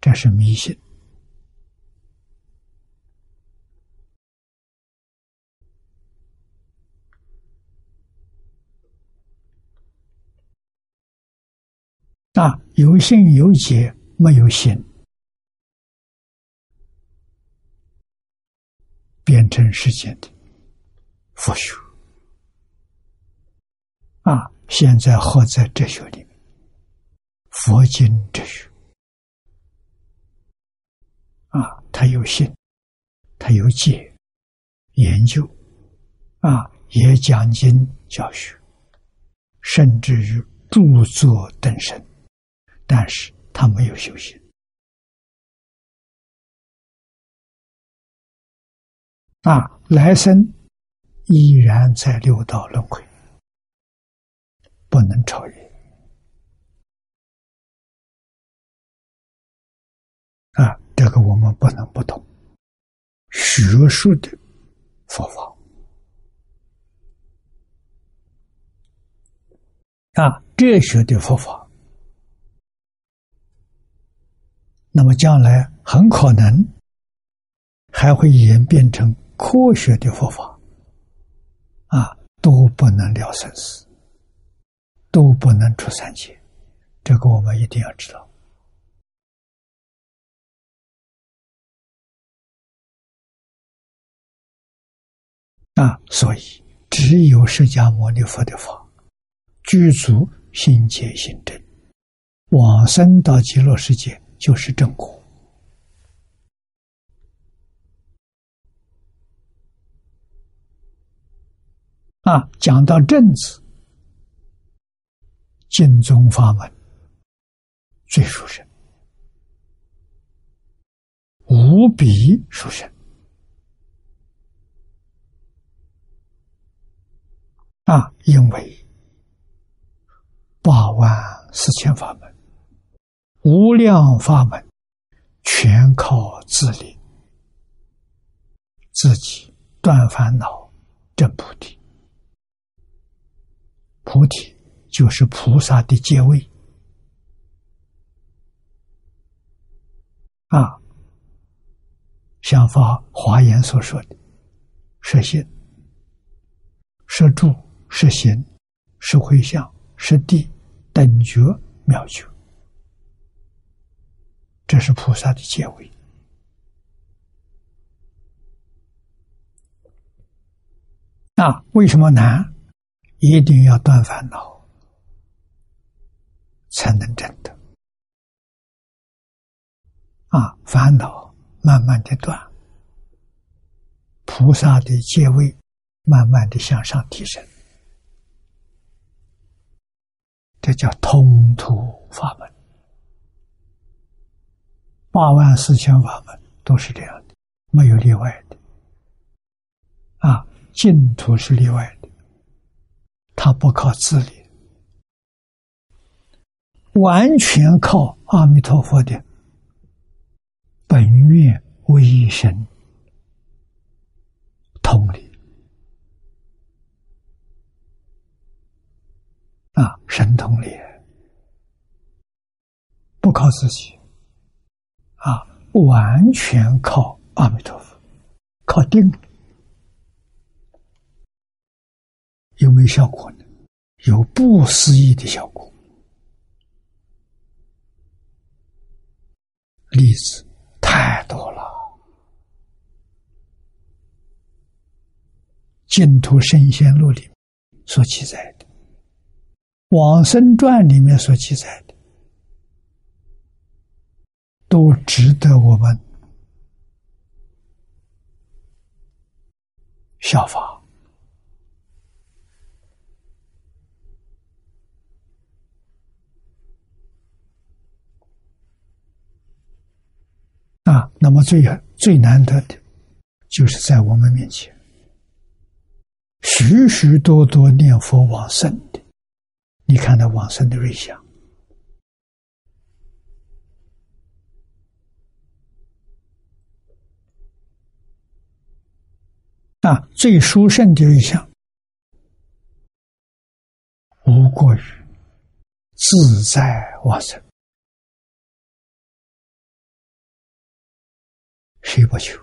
这是迷信。啊，有信有解，没有心，变成世间的佛学。啊。现在活在哲学里面，佛经哲学。啊，他有信，他有戒，研究。啊，也讲经教学，甚至于著作等身，但是他没有修行。啊，来生依然在六道轮回。不能超越啊！这个我们不能不懂。学术的佛法啊，哲学的佛法，那么将来很可能还会演变成科学的佛法啊，都不能了生死。都不能出三界，这个我们一定要知道。啊，所以只有释迦牟尼佛的法，具足心界心正，往生到极乐世界就是正果。啊，讲到正字。净宗法门最殊胜，无比殊胜啊！因为八万四千法门、无量法门，全靠自力，自己断烦恼、证菩提，菩提。就是菩萨的阶位啊，像法华严所说的，是心、是住、是行、是回向、是地等觉妙觉，这是菩萨的阶位啊。为什么难？一定要断烦恼。才能真的啊！烦恼慢慢的断，菩萨的阶位慢慢的向上提升，这叫通途法门。八万四千法门都是这样的，没有例外的。啊，净土是例外的，他不靠自力，完全靠阿弥陀佛的本愿威神通力啊，神通力，不靠自己啊，完全靠阿弥陀佛，靠定。有没有效果呢？有不思议的效果。例子太多了，《净土圣贤录》里所记载的，《往生传》里面所记载的，都值得我们效仿。那么最最难得的，就是在我们面前，许许多多念佛往生的，你看到往生的瑞相，啊，最殊胜的瑞相，无过于自在往生。谁不求？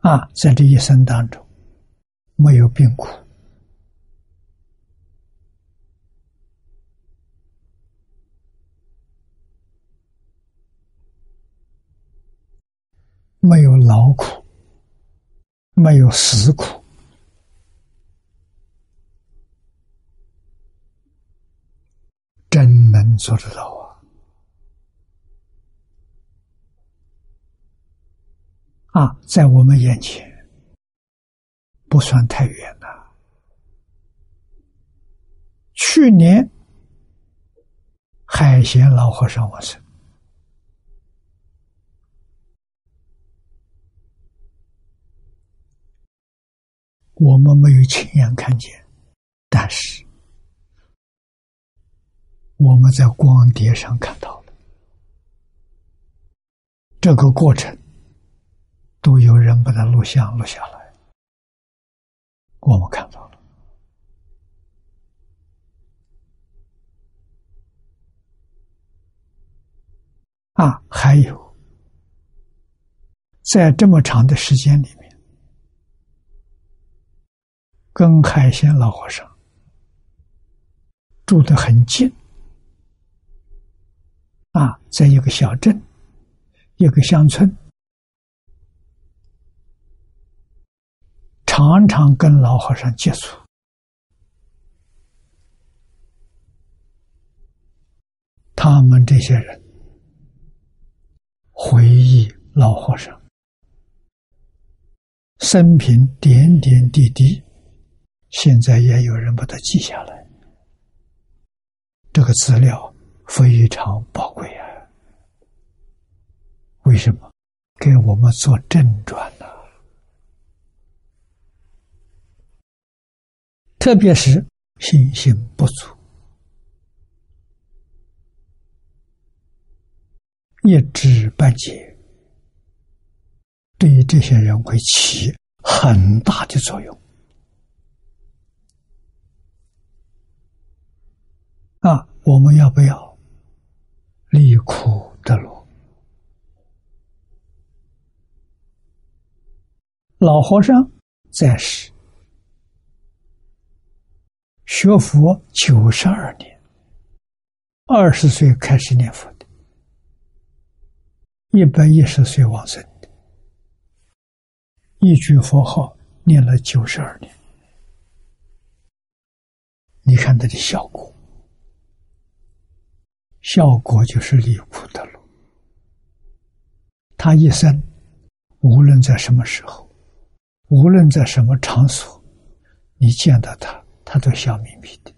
啊，在这一生当中，没有病苦，没有劳苦，没有死苦，真能做得到。啊！在我们眼前不算太远了。去年海贤老和尚往生，我们没有亲眼看见，但是我们在光碟上看到了这个过程。都有人把它录像录下来，我们看到了。啊，还有，在这么长的时间里面，跟海鲜老和尚住得很近，啊，在一个小镇，一个乡村。常常跟老和尚接触，他们这些人回忆老和尚生平点点滴滴，现在也有人把它记下来，这个资料非常宝贵啊！为什么？给我们做正传呢？特别是信心不足，一知半解，对于这些人会起很大的作用。啊，我们要不要离苦得乐？老和尚在世。学佛九十二年，二十岁开始念佛的，一百一十岁往生的，一句佛号念了九十二年。你看他的效果，效果就是离苦的路。他一生无论在什么时候，无论在什么场所，你见到他。他都笑眯眯的。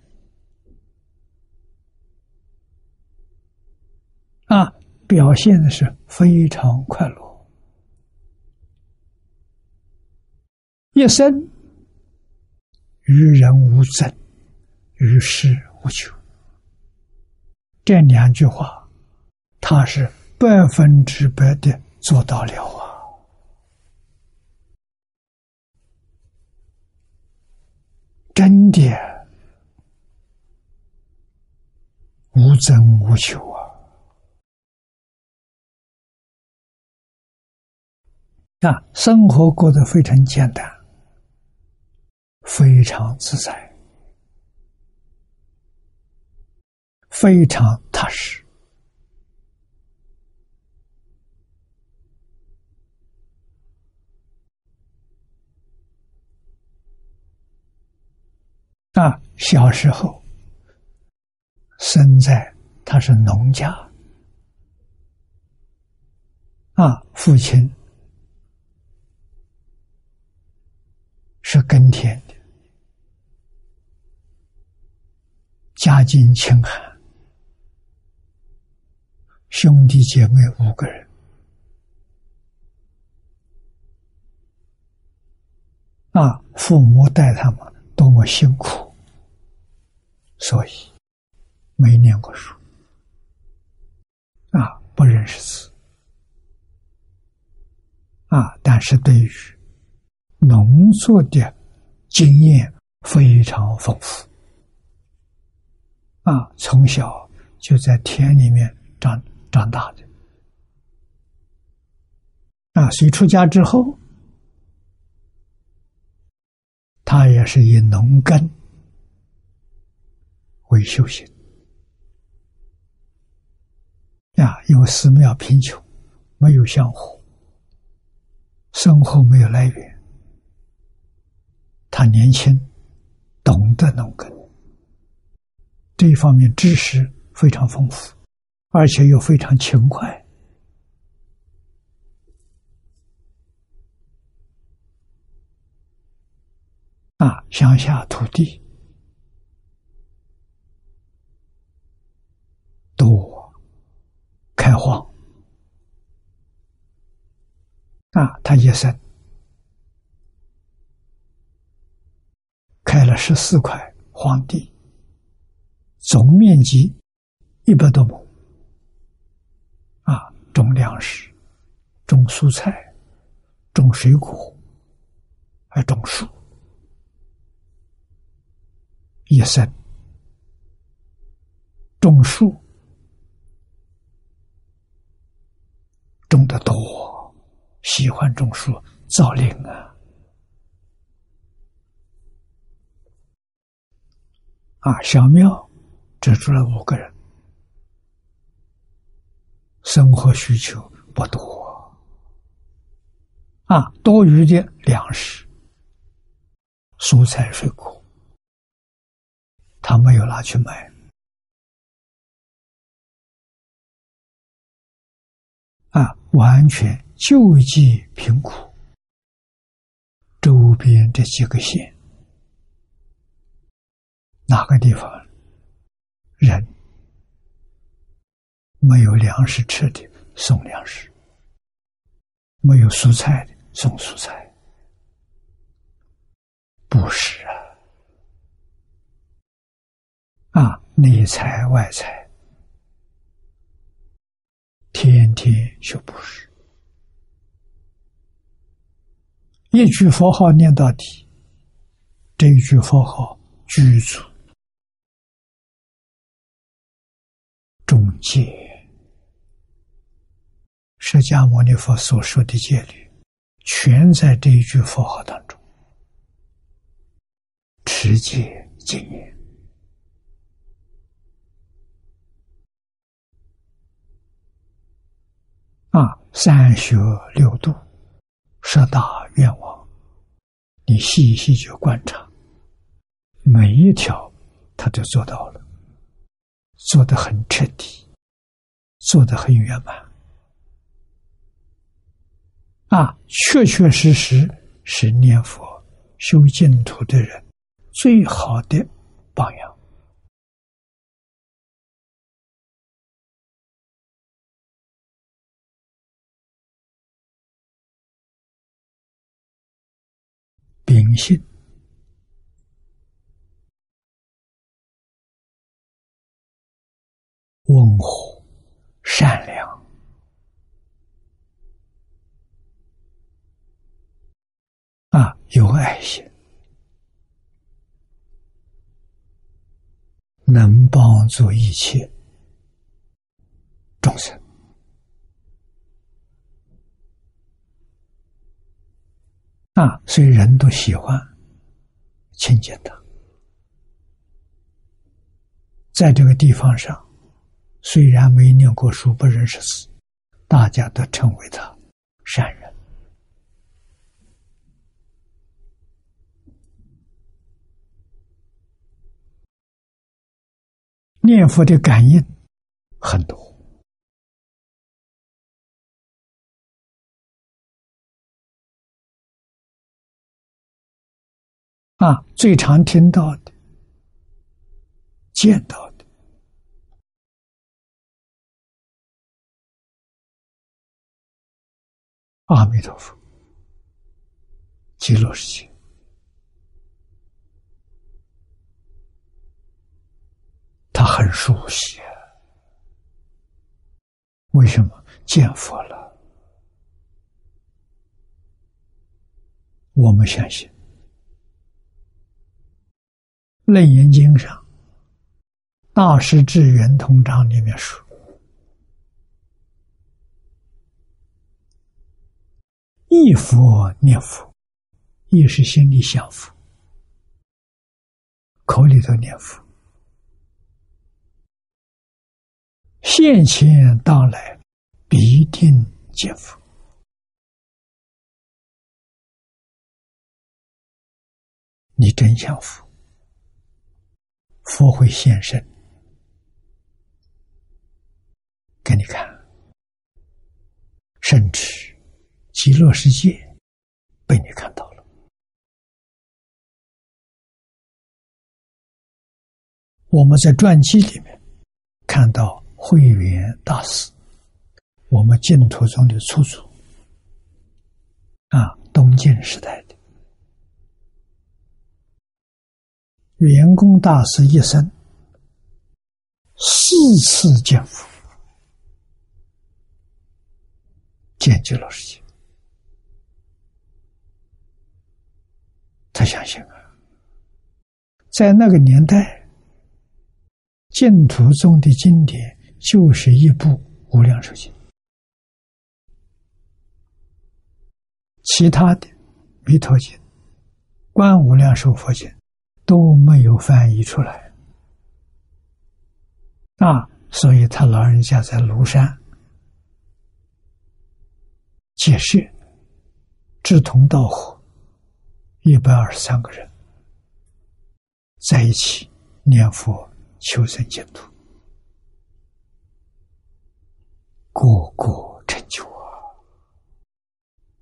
啊，表现的是非常快乐。一生与人无争，与世无求。这两句话，他是百分之百的做到了啊。真的无争无求啊！啊，生活过得非常简单，非常自在，非常踏实。啊，小时候生在他是农家，啊，父亲。是耕田的，家境清寒，兄弟姐妹五个人，啊，父母带他们多么辛苦，所以没念过书，啊，不认识字，啊，但是对于。农作的经验非常丰富。啊，从小就在田里面长长大的。啊，所以出家之后，他也是以农耕为修行啊，因为寺庙贫穷，没有香火，生活没有来源。他年轻，懂得农耕，这一方面知识非常丰富，而且又非常勤快。啊，乡下土地多开荒，啊，他一生。开了十四块荒地，总面积一百多亩，啊，种粮食，种蔬菜，种水果，还种树，一生种树种的多，喜欢种树造林啊。啊，小庙只住了五个人，生活需求不多，啊，多余的粮食、蔬菜、水果，他没有拿去买，啊，完全救济贫苦，周边这几个县。哪个地方？人。没有粮食吃的送粮食，没有蔬菜的送蔬菜，不是啊！啊，内财外财，天天就不是，一句佛号念到底，这一句佛号具足。中戒，释迦牟尼佛所说的戒律，全在这一句佛号当中。持戒戒言啊，三学六度，十大愿望，你细细去观察，每一条他都做到了。做的很彻底，做的很圆满，啊，确确实实是念佛修净土的人最好的榜样。秉性、温和、善良。啊，有爱心，能帮助一切众生。啊，所以人都喜欢亲近他，在这个地方上，虽然没念过书，不认识字，大家都称为他善人。念佛的感应很多。啊，最常听到的、见到的，阿弥陀佛，极乐世界，他很熟悉。为什么见佛了？我们相信。《楞严经》上，《大师智圆通章》里面说：“一佛念佛，一是心里想佛，口里头念佛，现前到来必定见佛。你真想佛。”佛会现身给你看，甚至极乐世界被你看到了。我们在传记里面看到慧远大师，我们净土中的初祖啊，东晋时代的。圆工大师一生四次见佛，见极乐世界。他相信啊，在那个年代，净土中的经典就是一部《无量寿经》，其他的《弥陀经》《观无量寿佛经》。都没有翻译出来，啊，所以他老人家在庐山解释，志同道合，一百二十三个人在一起念佛求生净土，个个成就啊，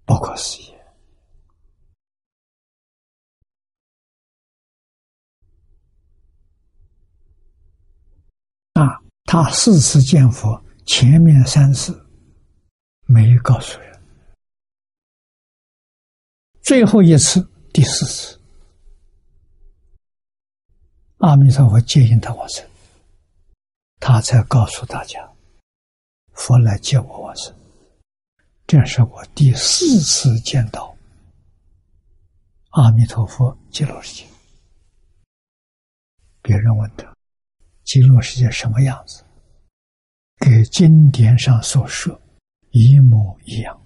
不可思议。啊，他四次见佛，前面三次没告诉人，最后一次第四次，阿弥陀佛接引他往生，他才告诉大家，佛来接我往生，这是我第四次见到阿弥陀佛极乐世界。别人问他。极乐世界什么样子？跟经典上所说一模一样。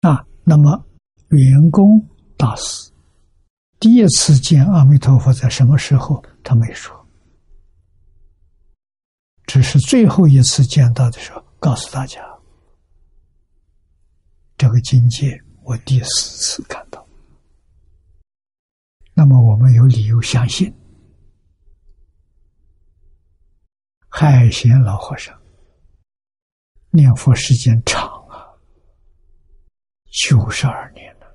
啊，那么圆工大师第一次见阿弥陀佛在什么时候？他没说，只是最后一次见到的时候告诉大家。这个境界，我第四次看到。那么，我们有理由相信，海贤老和尚念佛时间长啊，九十二年了，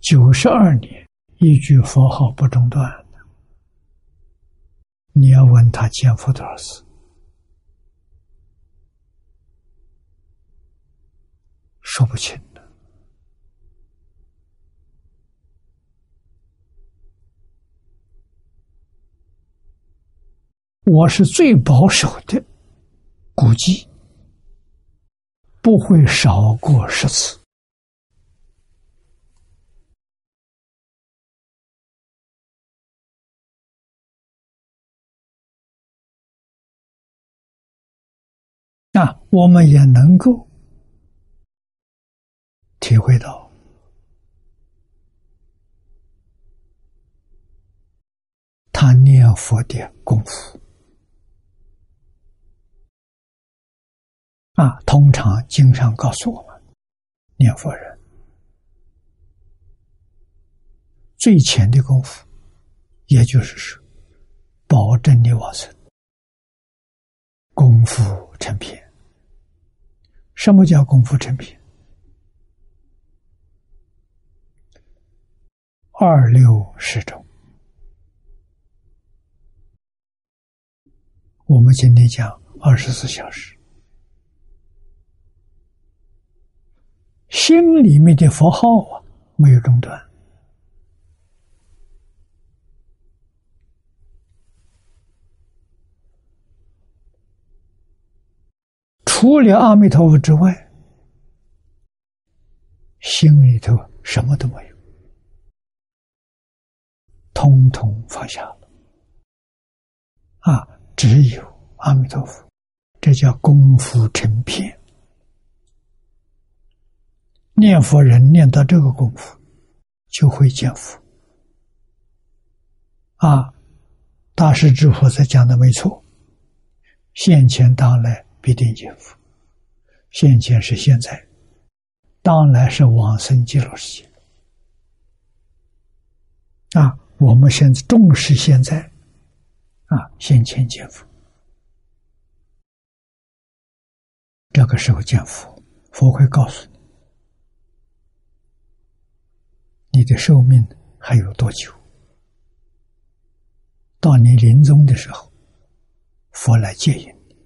九十二年一句佛号不中断，你要问他见佛多少次，说不清的。我是最保守的，估计不会少过十次。那我们也能够体会到，他念佛的功夫啊。通常经常告诉我们，念佛人最浅的功夫，也就是说，保证你往生。功夫成片，什么叫功夫成片？二六十种。我们今天讲二十四小时，心里面的佛号啊，没有中断。除了阿弥陀佛之外，心里头什么都没有，通通放下了。啊，只有阿弥陀佛，这叫功夫成片。念佛人念到这个功夫，就会见佛。啊，大师之佛在讲的没错，现前当来。必定见佛，现前是现在，当然是往生极乐世界。啊，我们现在重视现在，啊，现前见佛，这个时候见佛，佛会告诉你，你的寿命还有多久？到你临终的时候，佛来接引你。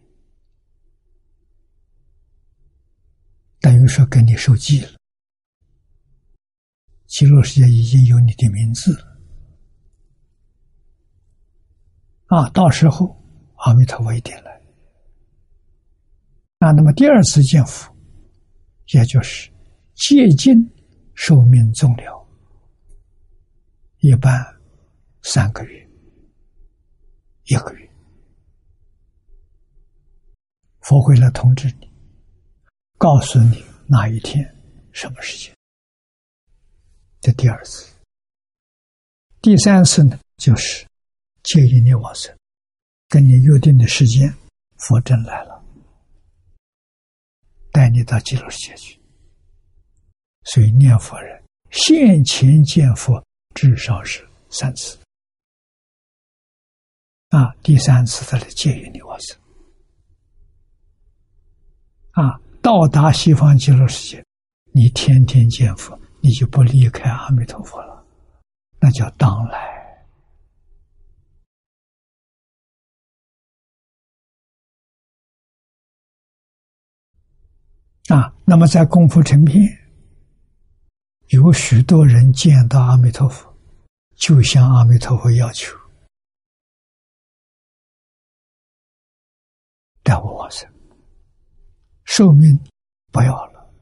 等于说给你受记了，极乐世界已经有你的名字了啊！到时候阿弥陀佛一定来啊。那么第二次见佛，也就是接近寿命终了，一般三个月、一个月，佛会来通知你。告诉你哪一天、什么时间？这第二次，第三次呢，就是接引你往生，跟你约定的时间，佛真来了，带你到极乐世界去。所以念佛人现前见佛至少是三次，啊，第三次他来接引你往生，啊。到达西方极乐世界，你天天见佛，你就不离开阿弥陀佛了，那叫当来啊。那么在功夫成片，有许多人见到阿弥陀佛，就向阿弥陀佛要求，带我往生。寿命不要了，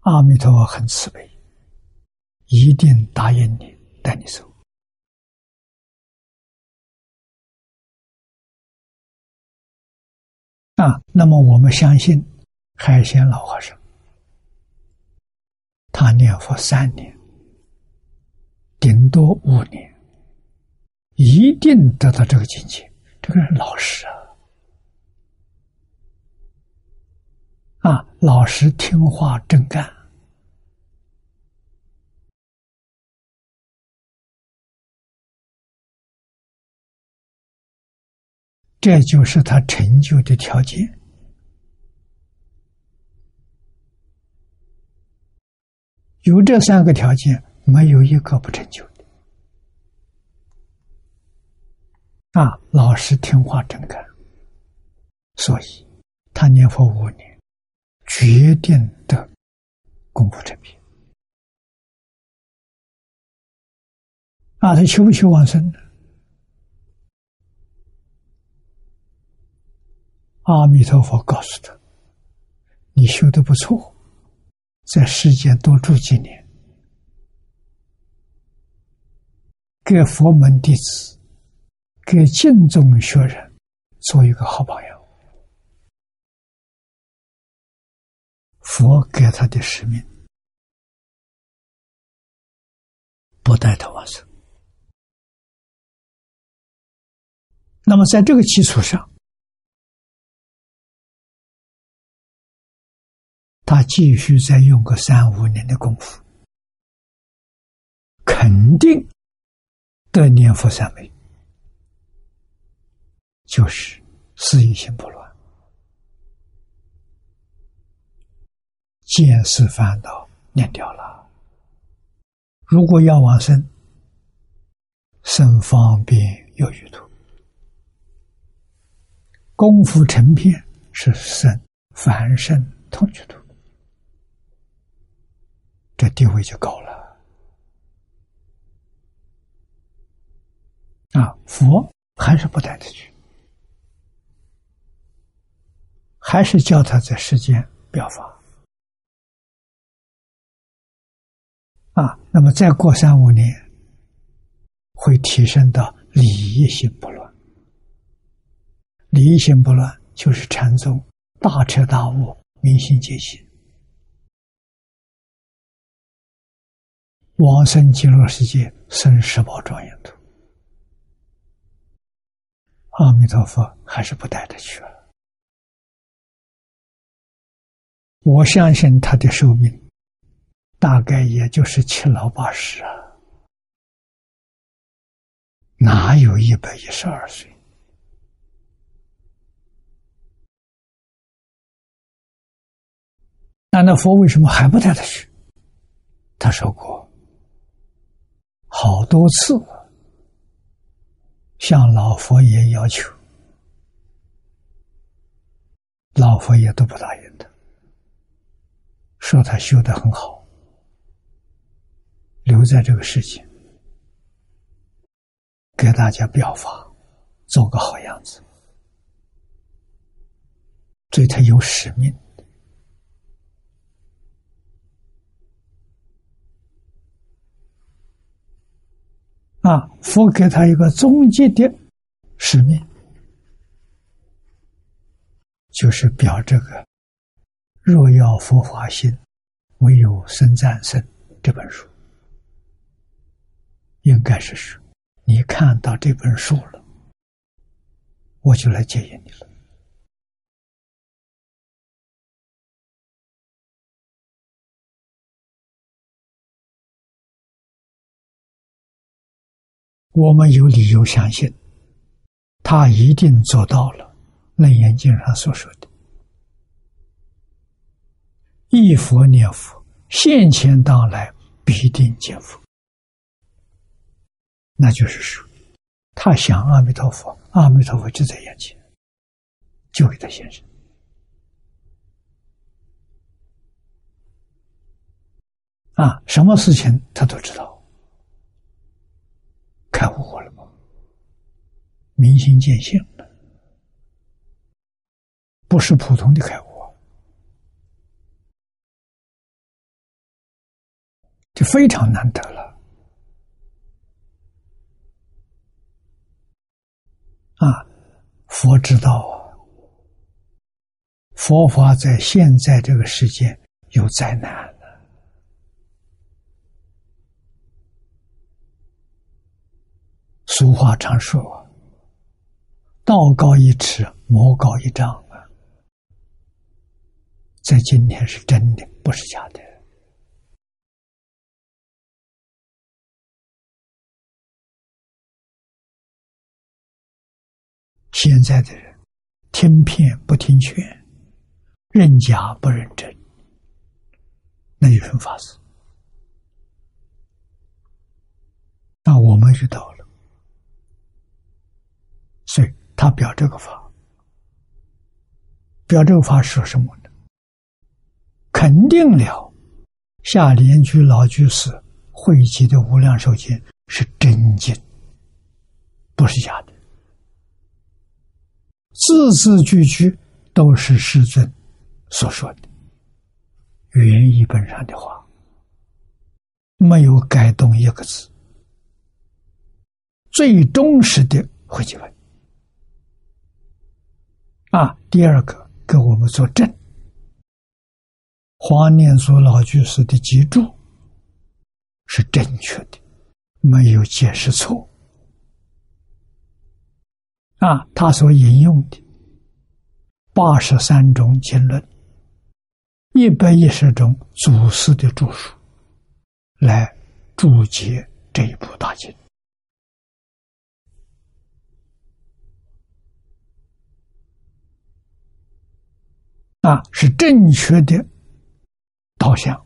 阿弥陀佛很慈悲，一定答应你带你走。啊，那么我们相信海鲜老和尚，他念佛三年，顶多五年，一定得到这个境界。这个人老实啊。啊，老实听话，真干，这就是他成就的条件。有这三个条件，没有一个不成就的。啊，老实听话真干，所以他念佛五年，决定的功夫成片。啊，他求不求往生呢？阿弥陀佛告诉他：“你修的不错，在世间多住几年，给佛门弟子、给敬重学人做一个好榜样。佛给他的使命，不带他往生。那么，在这个基础上。”继续再用个三五年的功夫，肯定的念佛三昧，就是思一心不乱，见思烦恼念掉了。如果要往生，生方便有余土，功夫成片是生凡圣同居土。这地位就高了啊！佛还是不带他去，还是叫他在世间表法啊。那么再过三五年，会提升到礼仪心不乱。礼仪心不乱，就是禅宗大彻大悟、明心见性。往生极乐世界，生十宝庄严土。阿弥陀佛还是不带他去了。我相信他的寿命，大概也就是七老八十啊，哪有一百一十二岁？那那佛为什么还不带他去？他说过。好多次。向老佛爷要求，老佛爷都不答应他，说他修的很好，留在这个世界，给大家表法，做个好样子，对他有使命。啊！佛给他一个终极的使命，就是表这个“若要佛法心，唯有生战胜”这本书，应该是说，你看到这本书了，我就来接引你了。我们有理由相信，他一定做到了《楞严经》上所说的“一佛念佛，现前当来必定见佛”。那就是说，他想阿弥陀佛，阿弥陀佛就在眼前，就给他现身。啊，什么事情他都知道。开悟过了吗？明心见性了，不是普通的开悟，就非常难得了。啊，佛知道啊，佛法在现在这个世界有灾难。俗话常说：“道高一尺，魔高一丈。”啊，在今天是真的，不是假的。现在的人听骗不听劝，认假不认真，那有什么法子？那我们遇到了。所以他表这个法，表这个法说什么呢？肯定了下莲居老居士汇集的无量寿经是真经，不是假的，字字句句都是世尊所说的原译本上的话，没有改动一个字，最忠实的汇集本。啊，第二个给我们作证。黄念祖老居士的脊柱是正确的，没有解释错。啊，他所引用的八十三种经论，一百一十种祖师的著述，来注解这一部大经。啊，是正确的导向，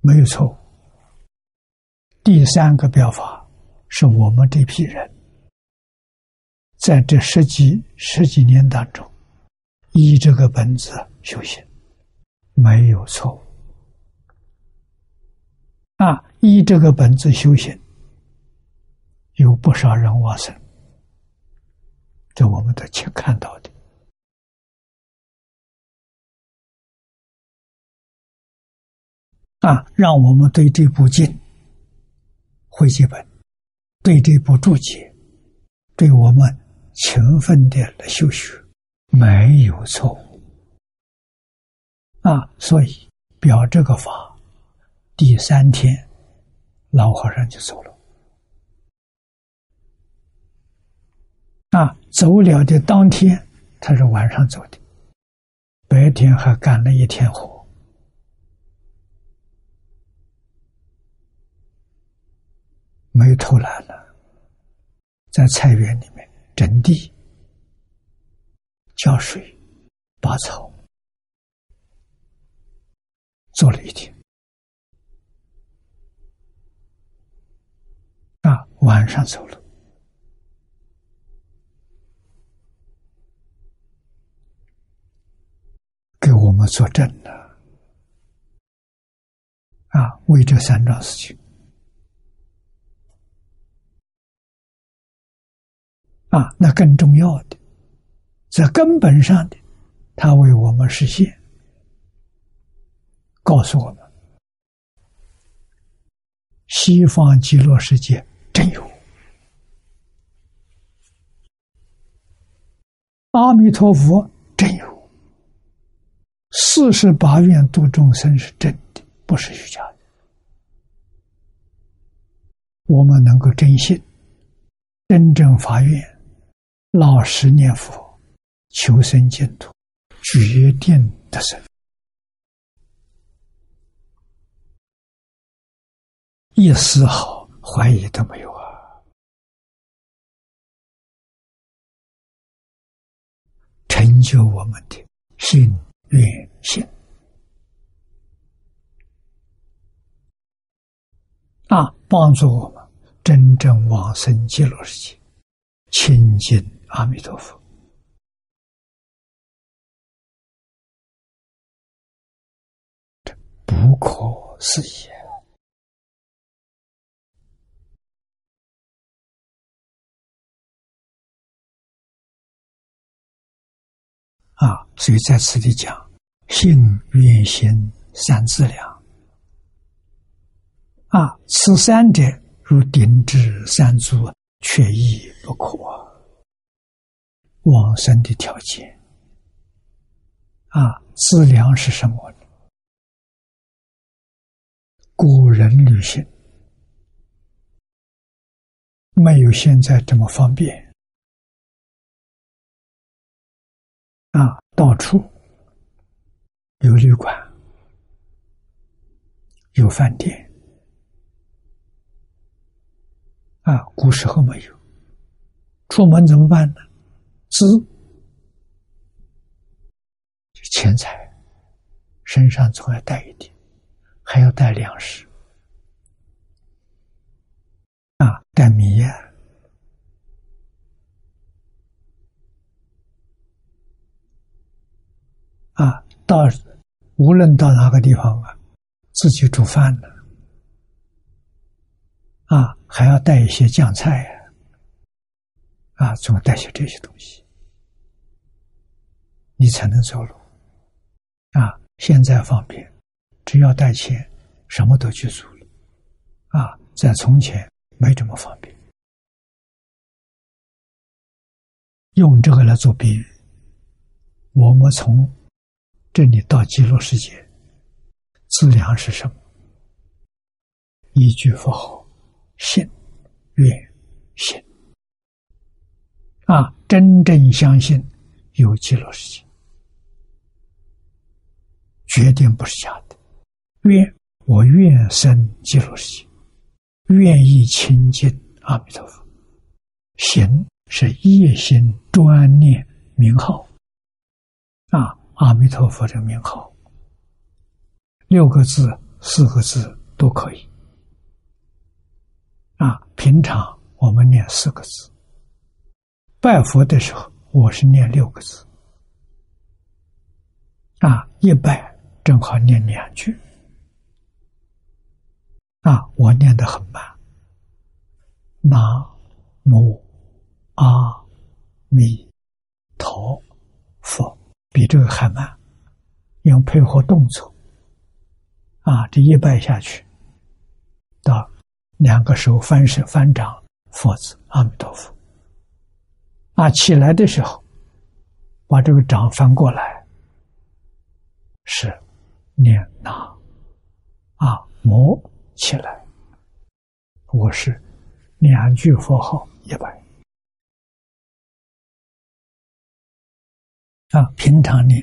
没有错误。第三个表法是我们这批人在这十几十几年当中，依这个本子修行，没有错误。啊，依这个本子修行，有不少人往生，这我们都去看到的。啊，让我们对这部经会记本，对这部注解，对我们勤奋的来修学，没有错误。啊，所以表这个法，第三天，老和尚就走了。啊，走了的当天，他是晚上走的，白天还干了一天活。没有偷懒了，在菜园里面整地、浇水、拔草，做了一天。啊，晚上走了，给我们作证了。啊，为这三桩事情。啊，那更重要的，在根本上的，他为我们实现，告诉我们，西方极乐世界真有，阿弥陀佛真有，四十八愿度众生是真的，不是虚假的，我们能够真信，真正发愿。老实念佛，求生净土，决定得生，一丝毫怀疑都没有啊！成就我们的信愿心啊，帮助我们真正往生极乐世界，亲近。阿弥陀佛，这不可思议啊！所以在此地讲，信愿行三资粮啊，此三者如顶至三足，缺一不可。往生的条件啊，资粮是什么呢？古人旅行。没有现在这么方便。啊，到处有旅馆，有饭店。啊，古时候没有，出门怎么办呢？吃钱财身上总要带一点还要带粮食。啊带米啊到无论到哪个地方啊自己煮饭呢。啊还要带一些酱菜呀。啊总带些这些东西。你才能走路。啊，现在方便，只要带钱，什么都去做了。啊，在从前没这么方便。用这个来做比喻，我们从这里到极乐世界，资粮是什么？一句佛号，信、愿、行。啊，真正相信有极乐世界，决定不是假的。愿我愿生极乐世界，愿意亲近阿弥陀佛。行。是一心专念名号啊，阿弥陀佛的名号，六个字、四个字都可以啊。平常我们念四个字，拜佛的时候我是念六个字啊。一拜正好念两句啊，我念的很慢，南无。阿弥陀佛，比这个还慢，要配合动作。啊，这一拜下去，到两个手翻身翻掌，佛子阿弥陀佛。啊，起来的时候，把这个掌翻过来，是念那啊，摩起来，我是两句佛号一百。啊，平常念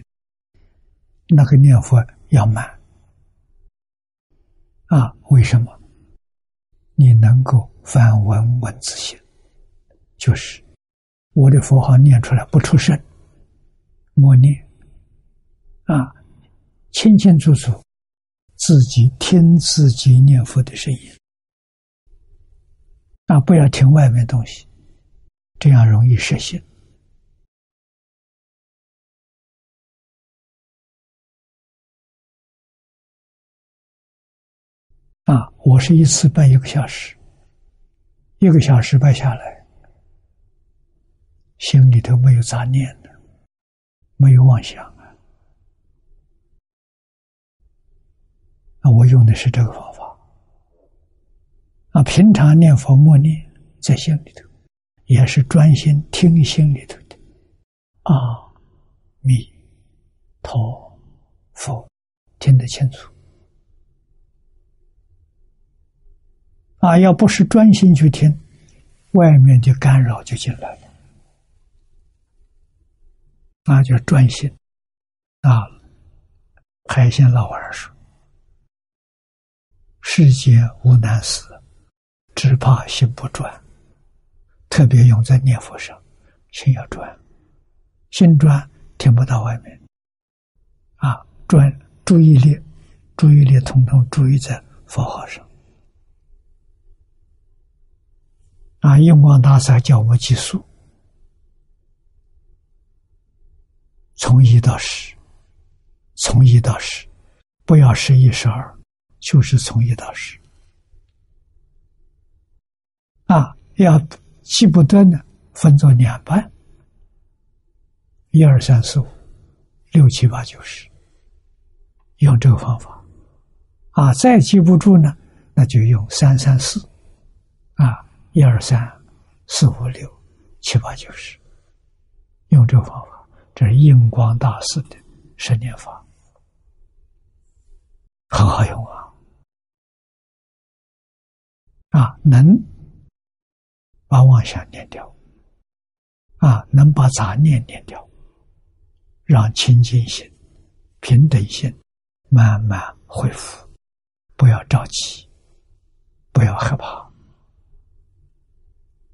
那个念佛要慢啊？为什么？你能够翻文文字性，就是我的佛号念出来不出声，默念啊，清清楚楚，自己听自己念佛的声音啊，不要听外面东西，这样容易失心。啊，我是一次拜一个小时，一个小时拜下来，心里头没有杂念的，没有妄想我用的是这个方法。啊，平常念佛默念在心里头，也是专心听心里头的，阿弥陀佛，听得清楚。啊，要不是专心去听，外面的干扰就进来了。那就专心。啊，海鲜老儿说：“世间无难事，只怕心不转。”特别用在念佛上，心要转，心转听不到外面。啊，转注意力，注意力统统注意在佛号上。啊！印光大师叫我们计数，从一到十，从一到十，不要十一十二，就是从一到十。啊，要记不得呢，分作两半，一二三四五，六七八九十，用这个方法。啊，再记不住呢，那就用三三四，啊。一二三四五六七八九十，用这个方法，这是印光大师的十念法，很好用啊！啊，能把妄想念掉，啊，能把杂念念掉，让清净心、平等心慢慢恢复，不要着急，不要害怕。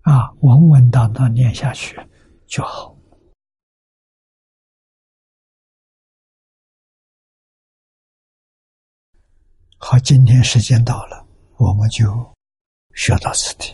啊，稳稳当当念下去就好。好，今天时间到了，我们就学到此地。